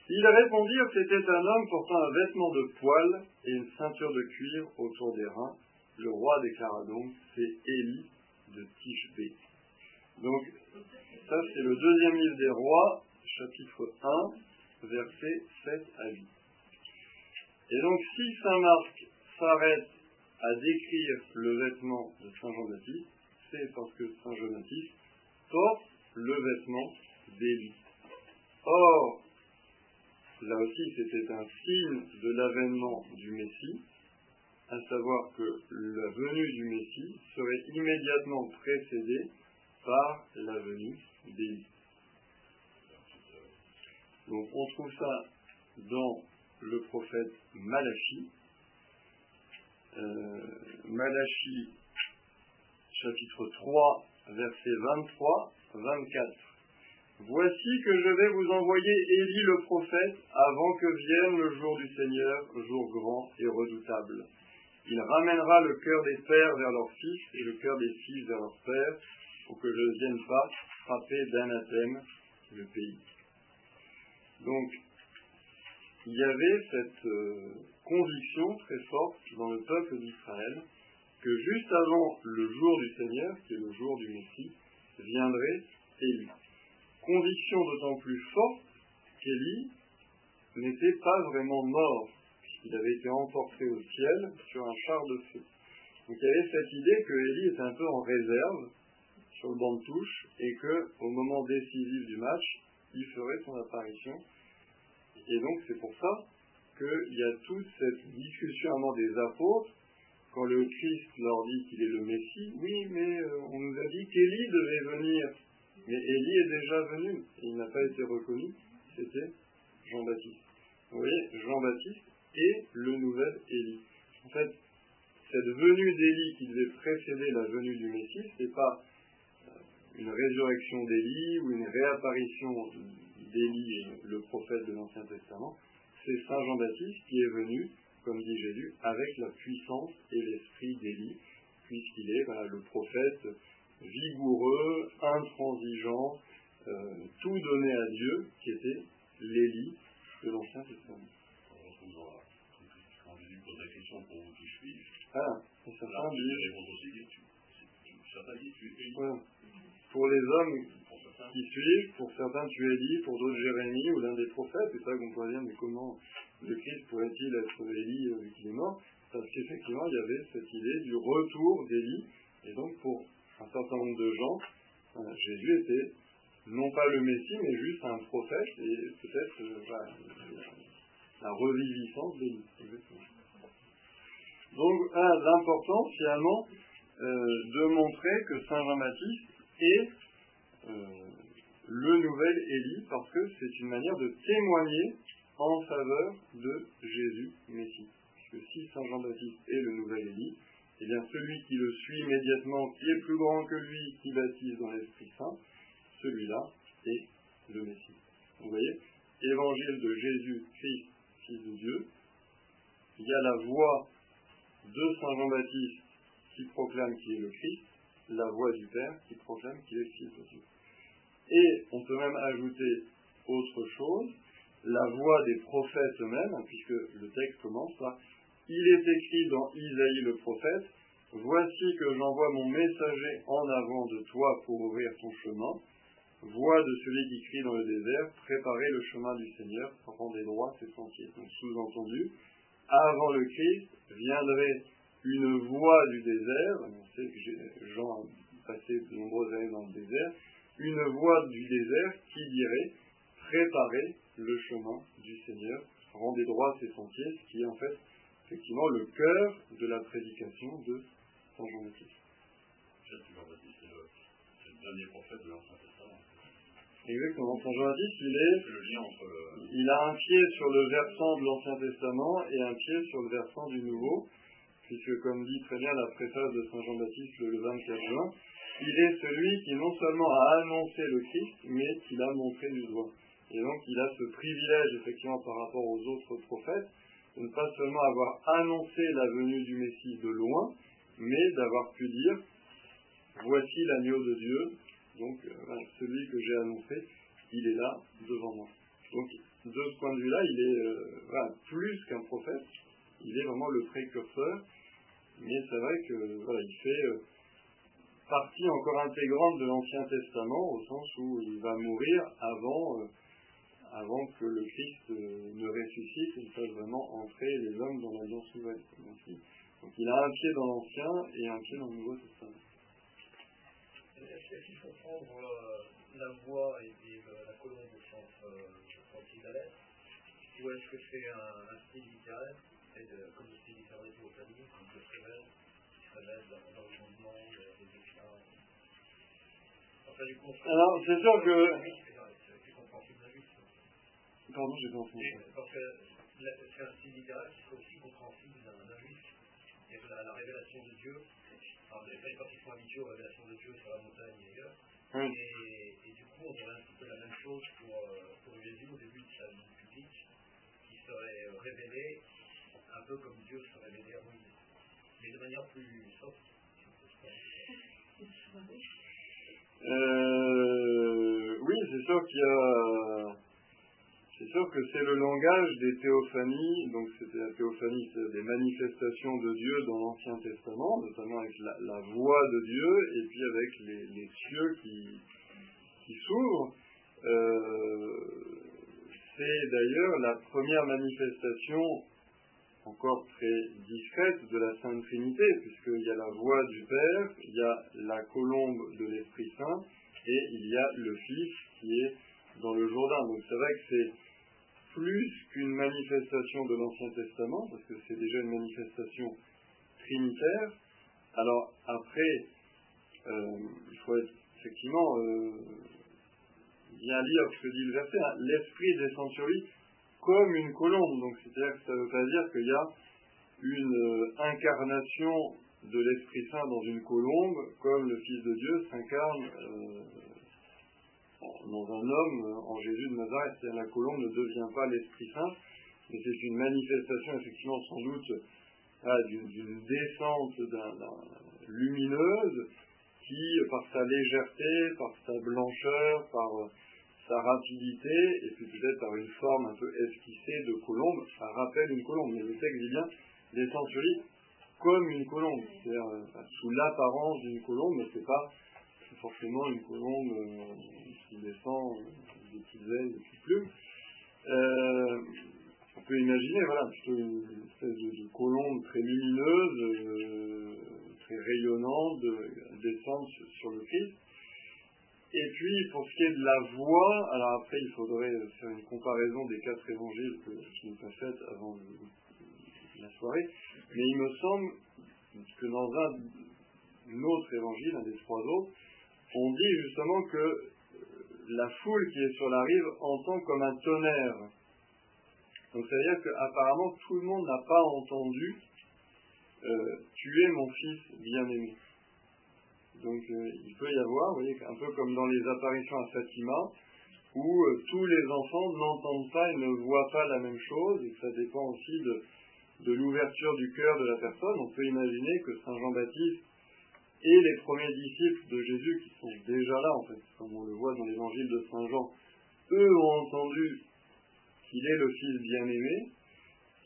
Ils répondirent c'était un homme portant un vêtement de poil et une ceinture de cuir autour des reins. Le roi déclara donc c'est Élie de Tishbé. Donc, ça, c'est le deuxième livre des rois, chapitre 1, versets 7 à 8. Et donc, si saint Marc s'arrête à décrire le vêtement de Saint Jean-Baptiste, c'est parce que Saint Jean-Baptiste porte le vêtement d'Élie. Or, là aussi, c'était un signe de l'avènement du Messie, à savoir que la venue du Messie serait immédiatement précédée par la venue d'Élie. Donc on trouve ça dans le prophète Malachie, euh, Malachie chapitre 3 versets 23 24. Voici que je vais vous envoyer Élie le prophète avant que vienne le jour du Seigneur, jour grand et redoutable. Il ramènera le cœur des pères vers leurs fils et le cœur des fils vers leurs pères, pour que je ne vienne pas frapper d'anathème le pays. Donc, il y avait cette euh, conviction très forte dans le peuple d'Israël que juste avant le jour du Seigneur, qui est le jour du Messie, viendrait Élie. Conviction d'autant plus forte qu'Élie n'était pas vraiment mort, puisqu'il avait été emporté au ciel sur un char de feu. Donc il y avait cette idée que Élie était un peu en réserve sur le banc de touche et que au moment décisif du match, il ferait son apparition. Et donc c'est pour ça qu'il y a toute cette discussion avant des apôtres, quand le Christ leur dit qu'il est le Messie, oui, mais euh, on nous a dit qu'Élie devait venir. Mais Élie est déjà venu, et il n'a pas été reconnu, c'était Jean-Baptiste. Vous voyez, Jean-Baptiste est le nouvel Élie. En fait, cette venue d'Élie qui devait précéder la venue du Messie, ce n'est pas euh, une résurrection d'Élie ou une réapparition d'Élie, le prophète de l'Ancien Testament, c'est Saint Jean-Baptiste qui est venu, comme dit Jésus, avec la puissance et l'esprit d'Élie, puisqu'il est le prophète vigoureux, intransigeant, euh, tout donné à Dieu, qui était l'Élie de l'Ancien Testament. La, question pour vous qui suis, Ah, là, répond aussi, tu, certains disent, tu es voilà. pour les hommes pour qui suivent, pour certains tu es Élie, pour d'autres Jérémie ou l'un des prophètes, c'est ça qu'on pourrait dire, mais comment le Christ pourrait-il être Élie euh, vu qu'il est mort? Parce qu'effectivement, il y avait cette idée du retour d'Élie, et donc pour un certain nombre de gens, euh, Jésus était non pas le Messie, mais juste un prophète, et peut-être euh, la reviviscence d'Élie. exactement. Donc, un, l'importance finalement euh, de montrer que Saint Jean-Baptiste est euh, le nouvel Élie, parce que c'est une manière de témoigner en faveur de Jésus Messie. Puisque si Saint Jean-Baptiste est le nouvel Élie, eh bien celui qui le suit immédiatement, qui est plus grand que lui, qui baptise dans l'Esprit Saint, celui-là est le Messie. Vous voyez? Évangile de Jésus-Christ, Fils de Dieu. Il y a la voix de Saint Jean-Baptiste qui proclame qu'il est le Christ, la voix du Père qui proclame qu'il est le Fils de Dieu. Et on peut même ajouter autre chose, la voix des prophètes eux-mêmes, puisque le texte commence par Il est écrit dans Isaïe le prophète, Voici que j'envoie mon messager en avant de toi pour ouvrir ton chemin. Voix de celui qui crie dans le désert, préparez le chemin du Seigneur, rendez droit ses sentiers. Donc sous-entendu, avant le Christ viendrait une voix du désert. On sait que Jean a passé de nombreuses années dans le désert. une voix du désert qui dirait préparez le chemin du Seigneur, rendez droit ses sentiers, ce qui est en fait effectivement le cœur de la prédication de Saint Jean-Baptiste. Jean-Baptiste, c'est le dernier prophète de l'Ancien. Exactement, Saint Jean-Baptiste, il est, le lien entre le. il a un pied sur le versant de l'Ancien Testament et un pied sur le versant du Nouveau, puisque comme dit très bien la préface de Saint Jean-Baptiste le 24 juin, il est celui qui non seulement a annoncé le Christ, mais qui l'a montré du doigt. Et donc il a ce privilège effectivement par rapport aux autres prophètes de ne pas seulement avoir annoncé la venue du Messie de loin, mais d'avoir pu dire voici l'agneau de Dieu, donc euh, celui que j'ai annoncé, il est là devant moi. Donc de ce point de vue-là, il est euh, plus qu'un prophète, il est vraiment le précurseur, mais c'est vrai que voilà, il fait euh, partie encore intégrante de l'Ancien Testament au sens où il va mourir avant, avant que le Christ ne ressuscite et fasse vraiment entrer les hommes dans l'Alliance nouvelle. dit. Donc il a un pied dans l'Ancien et un pied dans le Nouveau Testament. Est-ce qu'il faut prendre euh, la voix et, et le- la colombe au sens, euh, au Ou est-ce que c'est un, style littéraire comme le style littéraire des famille, comme le révèle, qui se révèle dans, dans le mouvement, des, des éclats Enfin, du coup, Alors, c'est sûr que- d'un juif. Pardon, j'ai pas entendu. Parce que c'est un style littéraire qui aussi compréhensible d'un juif. Et la révélation de Dieu, alors les les qui sont habitués aux révélations de Dieu sur la montagne et ailleurs, Oui. et, et du coup, on aurait un petit peu la même chose pour, euh, pour Jésus au début de sa vie publique, qui serait euh, révélé un peu comme Dieu se révélait à Moïse, mais de manière plus soft. Euh, oui, c'est sûr qu'il y a. C'est sûr que c'est le langage des théophanies, donc c'était la théophanie, c'est des manifestations de Dieu dans l'Ancien Testament, notamment avec la, voix de Dieu et puis avec les, cieux qui, qui s'ouvrent. Euh, c'est d'ailleurs la première manifestation encore très discrète de la Sainte Trinité, puisqu'il y a la voix du Père, il y a la colombe de l'Esprit Saint, et il y a le Fils qui est dans le Jourdain. Donc c'est vrai que c'est plus qu'une manifestation de l'Ancien Testament, parce que c'est déjà une manifestation trinitaire. Alors après, euh, il faut être effectivement euh, bien lire ce que dit le verset. hein. L'Esprit descend sur lui comme une colombe. Donc c'est-à-dire que ça ne veut pas dire qu'il y a une euh, incarnation de l'Esprit Saint dans une colombe, comme le Fils de Dieu s'incarne dans un homme, euh, en Jésus de Nazareth. C'est-à-dire la colombe ne devient pas l'Esprit Saint, mais c'est une manifestation effectivement sans doute ah, d'une descente d'un- d'un- lumineuse qui, par sa légèreté, par sa blancheur, par euh, sa rapidité, et puis peut-être par une forme un peu esquissée de colombe, ça rappelle une colombe. Mais le texte dit bien, descend sur lui comme une colombe, c'est-à-dire euh, sous l'apparence d'une colombe, mais c'est pas forcément une colombe euh, qui descend euh, des petites ailes, des petites plumes. Euh, on peut imaginer, voilà, une espèce de, colombe très lumineuse, très rayonnante, de, descendre sur, le Christ. Et puis, pour ce qui est de la voix, alors après, il faudrait faire une comparaison des quatre évangiles que je n'ai pas faites avant la soirée, mais il me semble que dans un autre évangile, un des trois autres, on dit justement que euh, la foule qui est sur la rive entend comme un tonnerre. Donc ça veut dire qu'apparemment tout le monde n'a pas entendu euh, Tu mon fils bien-aimé. Donc euh, il peut y avoir, vous voyez, un peu comme dans les apparitions à Fatima, où euh, tous les enfants n'entendent pas et ne voient pas la même chose, et ça dépend aussi de l'ouverture du cœur de la personne. On peut imaginer que Saint Jean-Baptiste et les premiers disciples de Jésus, qui sont déjà là, en fait, comme on le voit dans l'évangile de Saint Jean, eux ont entendu qu'il est le Fils bien-aimé,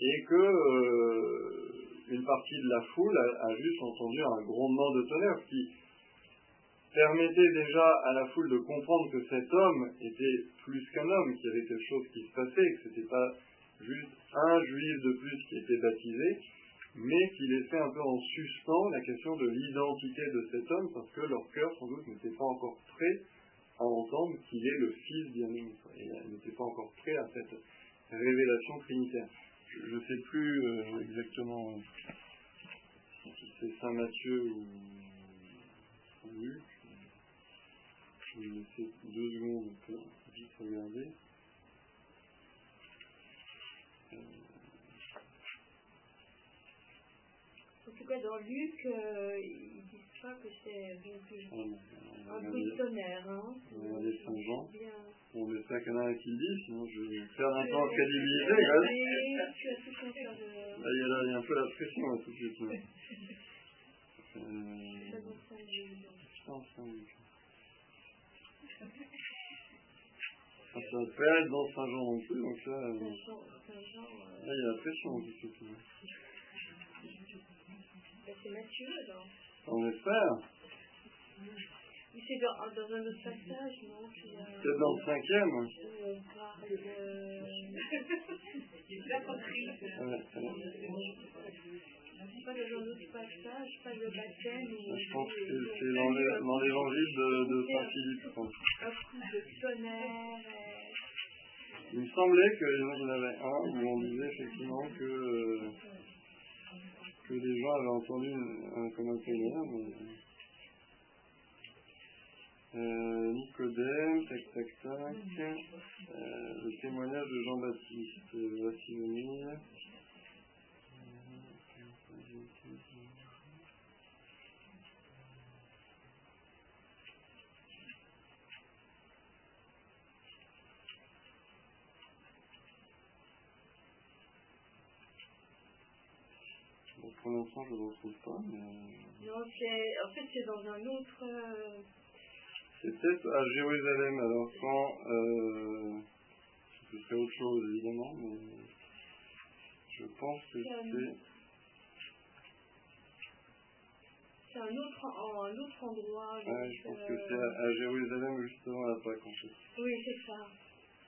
et que euh, une partie de la foule a, juste entendu un grondement de tonnerre, qui permettait déjà à la foule de comprendre que cet homme était plus qu'un homme, qu'il y avait quelque chose qui se passait, que c'était pas juste un juif de plus qui était baptisé, mais qui laissait un peu en suspens la question de l'identité de cet homme, parce que leur cœur sans doute n'était pas encore prêt à entendre qu'il est le Fils bien-aimé. Et elle n'était pas encore prêt à cette révélation trinitaire. Je ne sais plus euh, exactement si c'est Saint Matthieu ou Saint Luc. Je vais laisser deux secondes pour vite regarder. Euh, En tout cas, dans Luc, euh, ils disent pas que c'est on va un bruit de tonnerre. Hein. on va regarder Saint Jean. Bien. On espère qu'il y en a un qui le dit, sinon je vais perdre un en Euh, là. tas de... Là, il y a, il y a un peu la pression là, tout de suite. Ça Euh, Luc. putain, Saint Luc. Ça va pas être dans Saint Jean non plus, donc là, euh, euh, là il y a la pression tout de suite. C'est Matthieu alors. On espère. Mais c'est dans, dans un autre passage, non qu'il a- Peut-être dans le cinquième. Euh, on parle de... Ouais, ouais. Pas dans un autre passage, pas le baptême ou... Je pense que c'est dans l'é- dans l'évangile de, de Saint Philippe. je pense. Un coup de tonnerre. euh, Il me semblait que il y en avait un où on disait effectivement que, euh, que les gens avaient entendu un, comme un tonnerre, mais. Euh, Nicodème, tac tac tac, euh, le témoignage de Jean-Baptiste, euh, voici venir. Bon, pour l'instant, je ne le retrouve pas, mais. euh, Non, c'est... En fait, c'est dans un autre... euh, C'est peut-être à Jérusalem, alors quand. Euh, ce serait autre chose, évidemment, mais. Je pense que c'est. C'est un autre, un autre endroit. Ouais, donc, je pense euh, que c'est à, à Jérusalem, juste avant la Pâque, en fait. Oui, c'est ça.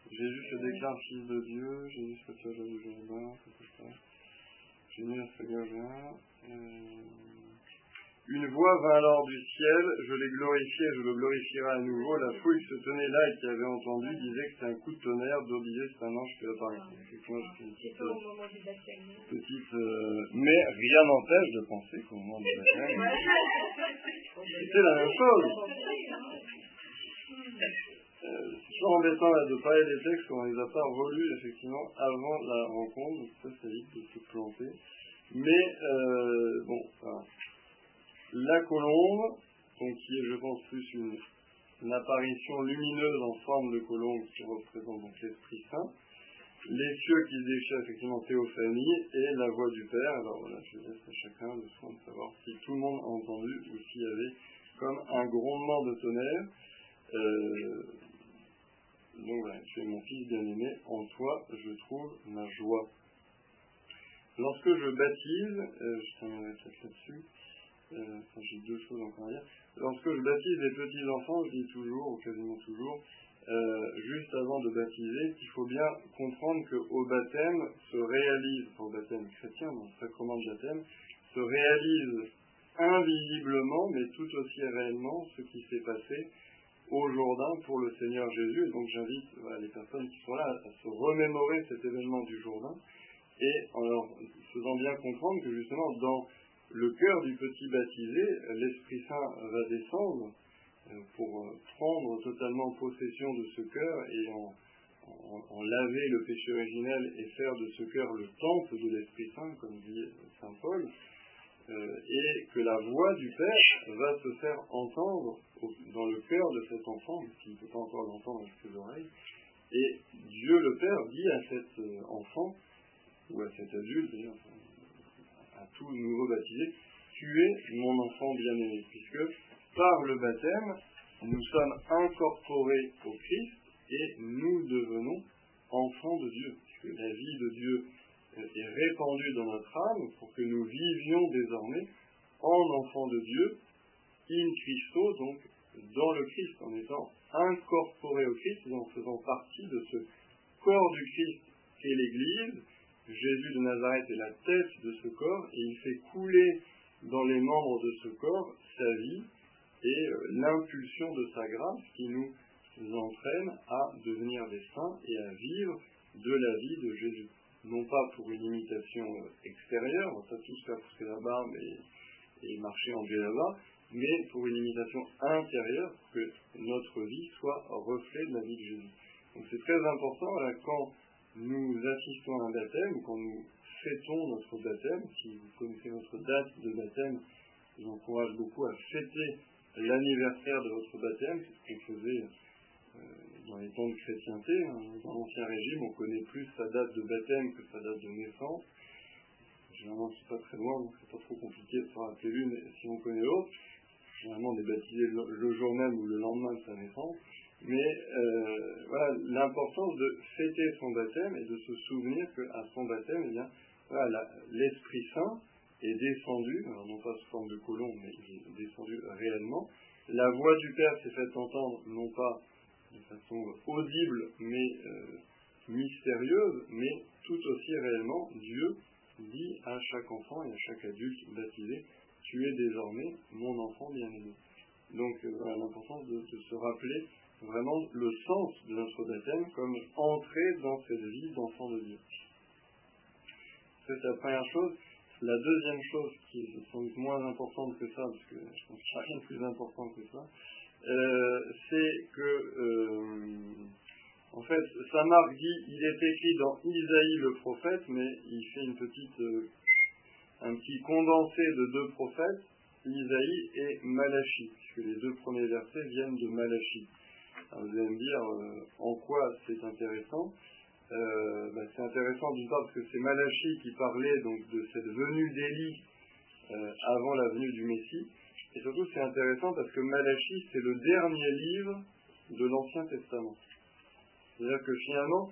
Jésus se déclare fils de Dieu, Jésus se fait du Jourdain, tout ça. Euh... Une voix vint alors du ciel, je l'ai glorifié, je le glorifierai à nouveau. La foule qui se tenait là et qui avait entendu disait que c'est un coup de tonnerre, d'autres disaient que c'est un ange qui apparaît. C'est petite, petite, euh, mais rien n'empêche de penser qu'au moment du baptême, c'était la même chose. Euh, c'est toujours embêtant là, de parler des textes quand on les a pas relus effectivement avant la rencontre, donc ça ça évite de se planter. Mais euh, bon, voilà. la colombe, donc qui est je pense plus une, apparition lumineuse en forme de colombe qui représente l'Esprit Saint, les cieux qui déchirent effectivement théophanie et la voix du Père. Alors voilà, je laisse à chacun le soin de savoir si tout le monde a entendu ou s'il y avait comme un grondement de tonnerre. Euh, donc voilà, tu es mon fils bien-aimé, en toi je trouve ma joie. Lorsque je baptise, euh, je terminerai peut-être là-dessus, euh, enfin, j'ai deux choses encore à dire. Lorsque je baptise les petits enfants, je dis toujours, ou quasiment toujours, euh, juste avant de baptiser, qu'il faut bien comprendre qu'au baptême se réalise, au baptême chrétien, dans le sacrement de baptême, se réalise invisiblement, mais tout aussi réellement, ce qui s'est passé au Jourdain pour le Seigneur Jésus. Donc j'invite les personnes qui sont là à, se remémorer cet événement du Jourdain et en leur faisant bien comprendre que justement dans le cœur du petit baptisé, l'Esprit Saint va descendre euh, pour euh, prendre totalement possession de ce cœur et en, laver le péché originel et faire de ce cœur le temple de l'Esprit Saint, comme dit Saint Paul, euh, et que la voix du Père va se faire entendre dans le cœur de cet enfant, qui ne peut pas encore l'entendre avec ses oreilles, et Dieu le Père dit à cet euh, enfant, ou à cet adulte, d'ailleurs, à tout nouveau baptisé, tu es mon enfant bien-aimé, puisque par le baptême, nous sommes incorporés au Christ et nous devenons enfants de Dieu, puisque la vie de Dieu est répandue dans notre âme pour que nous vivions désormais en enfants de Dieu, in Christo, donc dans le Christ, en étant incorporés au Christ et en faisant partie de ce corps du Christ qu'est l'Église. Jésus de Nazareth est la tête de ce corps et il fait couler dans les membres de ce corps sa vie et euh, l'impulsion de sa grâce qui nous entraîne à devenir des saints et à vivre de la vie de Jésus. Non pas pour une imitation euh, extérieure, va tous faire pousser la barbe et, et marcher en là mais pour une imitation intérieure, pour que notre vie soit reflet de la vie de Jésus. Donc c'est très important, quand nous assistons à un baptême, quand nous fêtons notre baptême, si vous connaissez notre date de baptême, je vous encourage beaucoup à fêter l'anniversaire de votre baptême, c'est ce qu'on faisait euh, dans les temps de chrétienté. Hein. Dans l'Ancien Régime, on connaît plus sa date de baptême que sa date de naissance. Généralement, c'est pas très loin, donc c'est pas trop compliqué de se rappeler l'une si on connaît l'autre. Généralement, on est baptisé le jour même ou le lendemain de sa naissance. Mais euh, voilà, l'importance de fêter son baptême et de se souvenir qu'à son baptême, eh bien, voilà, l'Esprit Saint est descendu, non pas sous forme de colombe, mais il est descendu réellement. La voix du Père s'est faite entendre, non pas de façon audible, mais euh, mystérieuse, mais tout aussi réellement, Dieu dit à chaque enfant et à chaque adulte baptisé, tu es désormais mon enfant bien-aimé. Donc euh, voilà l'importance de, se rappeler vraiment le sens de notre baptême comme entrer dans cette vie d'enfant de Dieu. C'est la première chose. La deuxième chose, qui est sans doute moins importante que ça, parce que je pense qu'il n'y a rien de plus important que ça, c'est que, euh, en fait, Saint-Marc dit, il est écrit dans Isaïe le prophète, mais il fait une petite, euh, un petit condensé de deux prophètes, Isaïe et Malachi, puisque les deux premiers versets viennent de Malachi. vous allez me dire en quoi c'est intéressant. Euh, bah, c'est intéressant d'une part parce que c'est Malachi qui parlait donc de cette venue d'Élie euh, avant la venue du Messie. Et surtout c'est intéressant parce que Malachi c'est le dernier livre de l'Ancien Testament. C'est-à-dire que finalement,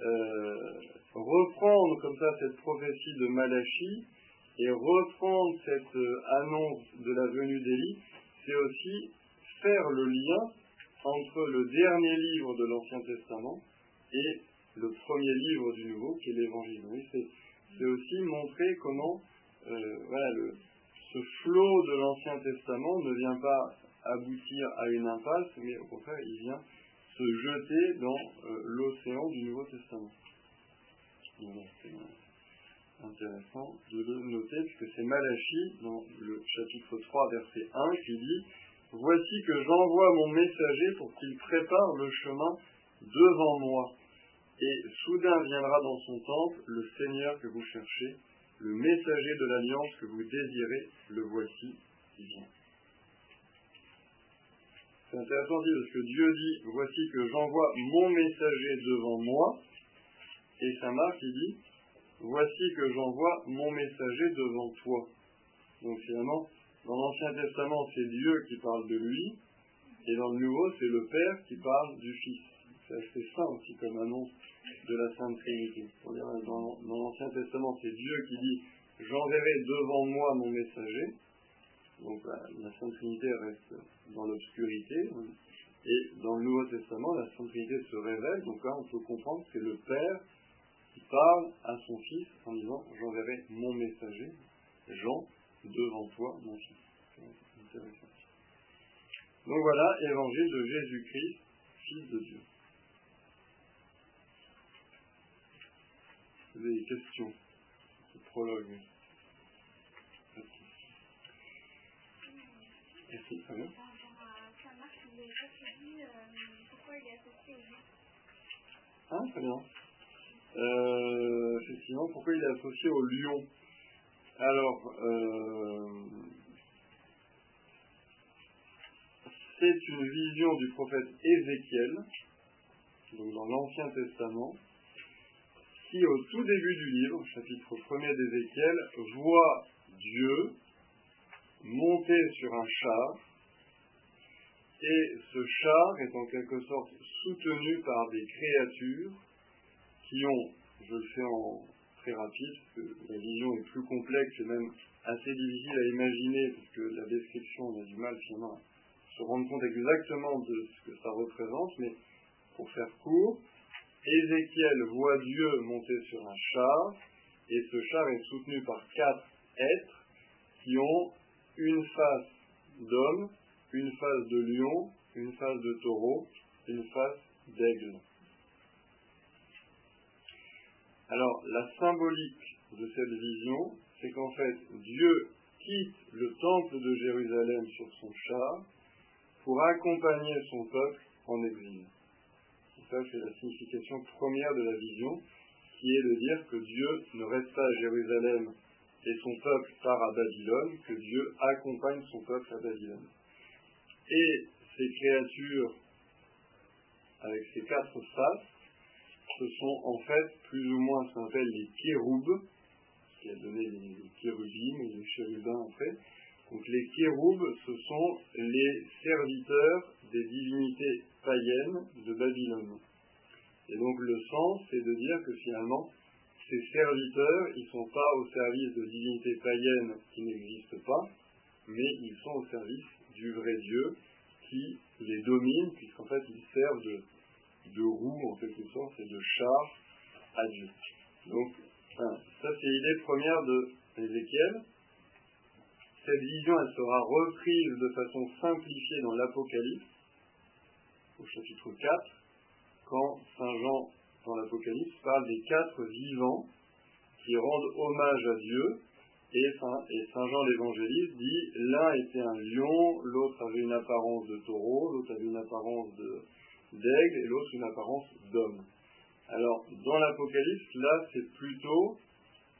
euh, reprendre comme ça cette prophétie de Malachi et reprendre cette annonce de la venue d'Élie, c'est aussi faire le lien entre le dernier livre de l'Ancien Testament et le premier livre du Nouveau, qui est l'Évangile. C'est aussi montrer comment euh, ce flot de l'Ancien Testament ne vient pas aboutir à une impasse, mais au contraire, il vient se jeter dans euh, l'océan du Nouveau Testament. c'est intéressant de le noter, puisque c'est Malachie, dans le chapitre 3, verset 1, qui dit Voici que j'envoie mon messager pour qu'il prépare le chemin devant moi. Et soudain viendra dans son temple le Seigneur que vous cherchez, le messager de l'alliance que vous désirez, le voici, il vient. C'est intéressant dire parce que Dieu dit, voici que j'envoie mon messager devant moi, et Saint Marc il dit, voici que j'envoie mon messager devant toi. Donc finalement, dans l'Ancien Testament, c'est Dieu qui parle de lui, et dans le Nouveau, c'est le Père qui parle du Fils. C'est simple aussi comme annonce de la Sainte Trinité. Dans, l'Ancien Testament, c'est Dieu qui dit J'enverrai devant moi mon messager. Donc la, Sainte Trinité reste dans l'obscurité. Et dans le Nouveau Testament, la Sainte Trinité se révèle. Donc là, on peut comprendre que c'est le Père qui parle à son Fils en disant J'enverrai mon messager, Jean, devant toi, mon Fils. Donc voilà, évangile de Jésus-Christ, Fils de Dieu. Vous avez des questions Ce prologue. Merci, très bien. Par rapport à Saint-Marc, dit pourquoi il est associé au lion Ah, très bien. Euh, effectivement, pourquoi il est associé au lion Alors, euh, c'est une vision du prophète Ézéchiel, donc dans l'Ancien Testament, qui, au tout début du livre, chapitre 1er d'Ézéchiel, voit Dieu monter sur un char, et ce char est en quelque sorte soutenu par des créatures qui ont, je le fais en très rapide, parce que la vision est plus complexe et même assez difficile à imaginer, parce que la description, on a du mal finalement à se rendre compte exactement de ce que ça représente, mais pour faire court, Ézéchiel voit Dieu monter sur un char, et ce char est soutenu par quatre êtres qui ont une face d'homme, une face de lion, une face de taureau une face d'aigle. Alors, la symbolique de cette vision, c'est qu'en fait, Dieu quitte le temple de Jérusalem sur son char pour accompagner son peuple en exil. Ça, c'est la signification première de la vision, qui est de dire que Dieu ne reste pas à Jérusalem et son peuple part à Babylone, que Dieu accompagne son peuple à Babylone. Et ces créatures, avec ces quatre faces, ce sont en fait plus ou moins ce qu'on appelle les kéroubes, qui a donné les, kérubimes et les chérubins après. Donc les kéroubes, ce sont les serviteurs des divinités païennes de Babylone. Et donc le sens, c'est de dire que finalement, ces serviteurs, ils ne sont pas au service de divinités païennes qui n'existent pas, mais ils sont au service du vrai Dieu qui les domine, puisqu'en fait ils servent de, de roue en quelque sorte et de char à Dieu. Donc ça c'est l'idée première de Ézéchiel. Cette vision, elle sera reprise de façon simplifiée dans l'Apocalypse, au chapitre 4, quand Saint Jean, dans l'Apocalypse, parle des quatre vivants qui rendent hommage à Dieu, et Saint, Jean l'évangéliste dit l'un était un lion, l'autre avait une apparence de taureau, l'autre avait une apparence d'aigle, et l'autre une apparence d'homme. Alors, dans l'Apocalypse, là, c'est plutôt,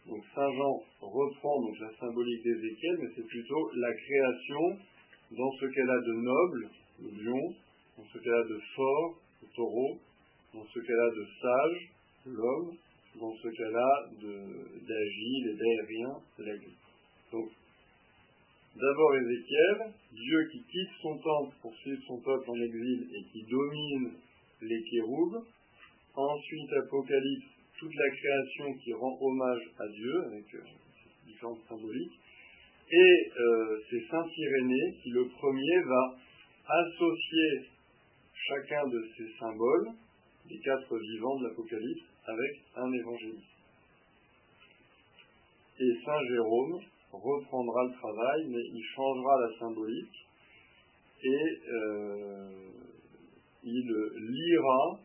donc Saint Jean reprend donc la symbolique d'Ézéchiel, mais c'est plutôt la création dans ce qu'elle a de noble, le lion, dans ce qu'elle a de fort, le taureau, dans ce qu'elle a de sage, l'homme, dans ce cas-là d'agile et d'aérien, l'aigle. Donc, d'abord Ézéchiel, Dieu qui quitte son temple pour suivre son peuple en exil et qui domine les kéroubes. Ensuite, Apocalypse, toute la création qui rend hommage à Dieu avec euh, différentes symboliques. Et euh, c'est Saint Irénée qui, le premier, va associer chacun de ces symboles, les quatre vivants de l'Apocalypse, avec un évangéliste. Et Saint Jérôme reprendra le travail, mais il changera la symbolique et euh, il lira,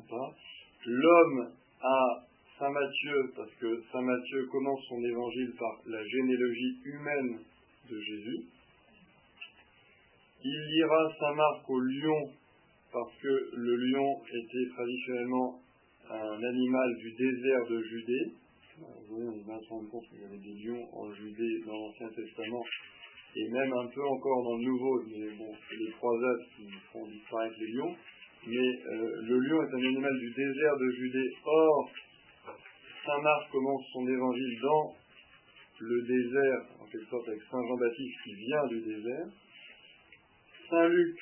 pas, l'homme à Saint Matthieu, parce que Saint Matthieu commence son évangile par la généalogie humaine de Jésus. Il lira Saint Marc au lion parce que le lion était traditionnellement un animal du désert de Judée. Vous on va se rendre compte qu'il y avait des lions en Judée dans l'Ancien Testament et même un peu encore dans le Nouveau, mais bon, les croisades qui font disparaître les lions. Mais euh, le lion est un animal du désert de Judée. Or, Saint Marc commence son évangile dans le désert, en quelque sorte avec Saint Jean-Baptiste qui vient du désert. Saint Luc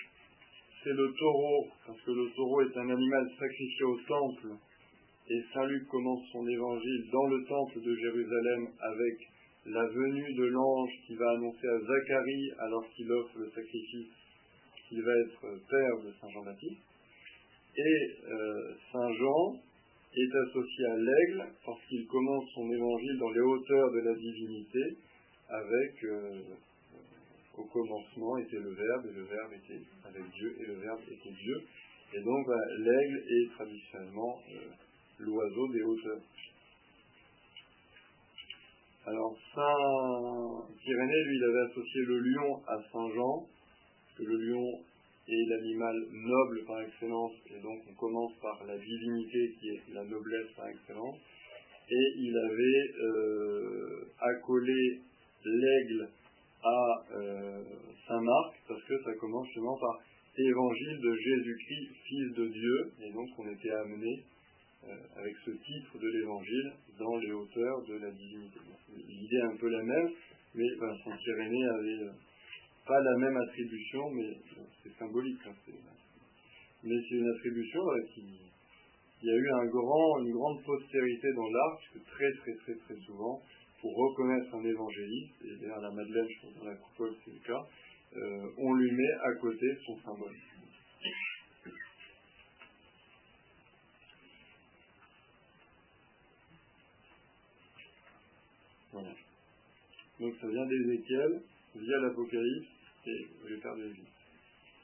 c'est le taureau, parce que le taureau est un animal sacrifié au temple. Et Saint Luc commence son évangile dans le temple de Jérusalem avec la venue de l'ange qui va annoncer à Zacharie, alors qu'il offre le sacrifice, qu'il va être père de Saint Jean-Baptiste. Et euh, Saint Jean est associé à l'aigle parce qu'il commence son évangile dans les hauteurs de la divinité avec euh, au commencement était le Verbe, et le Verbe était avec Dieu, et le Verbe était Dieu. Et donc bah, l'aigle est traditionnellement euh, l'oiseau des hauteurs. Alors Saint Pyrénées, lui, il avait associé le lion à Saint Jean, que le lion est l'animal noble par excellence, et donc on commence par la divinité qui est la noblesse par excellence, et il avait euh, accolé l'aigle à euh, Saint Marc, parce que ça commence justement par Évangile de Jésus-Christ, Fils de Dieu, et donc on était amené euh, avec ce titre de l'Évangile dans les hauteurs de la divinité. L'idée est un peu la même, mais Saint Irénée avait pas la même attribution, mais c'est symbolique. Hein, mais c'est une attribution qui il y a eu une grande postérité dans l'art, puisque très très très très souvent, pour reconnaître un évangéliste, et d'ailleurs la Madeleine, je pense dans la coupole c'est le cas, euh, on lui met à côté son symbole. Voilà. Donc ça vient d'Ézéchiel, via l'Apocalypse, et j'ai perdu les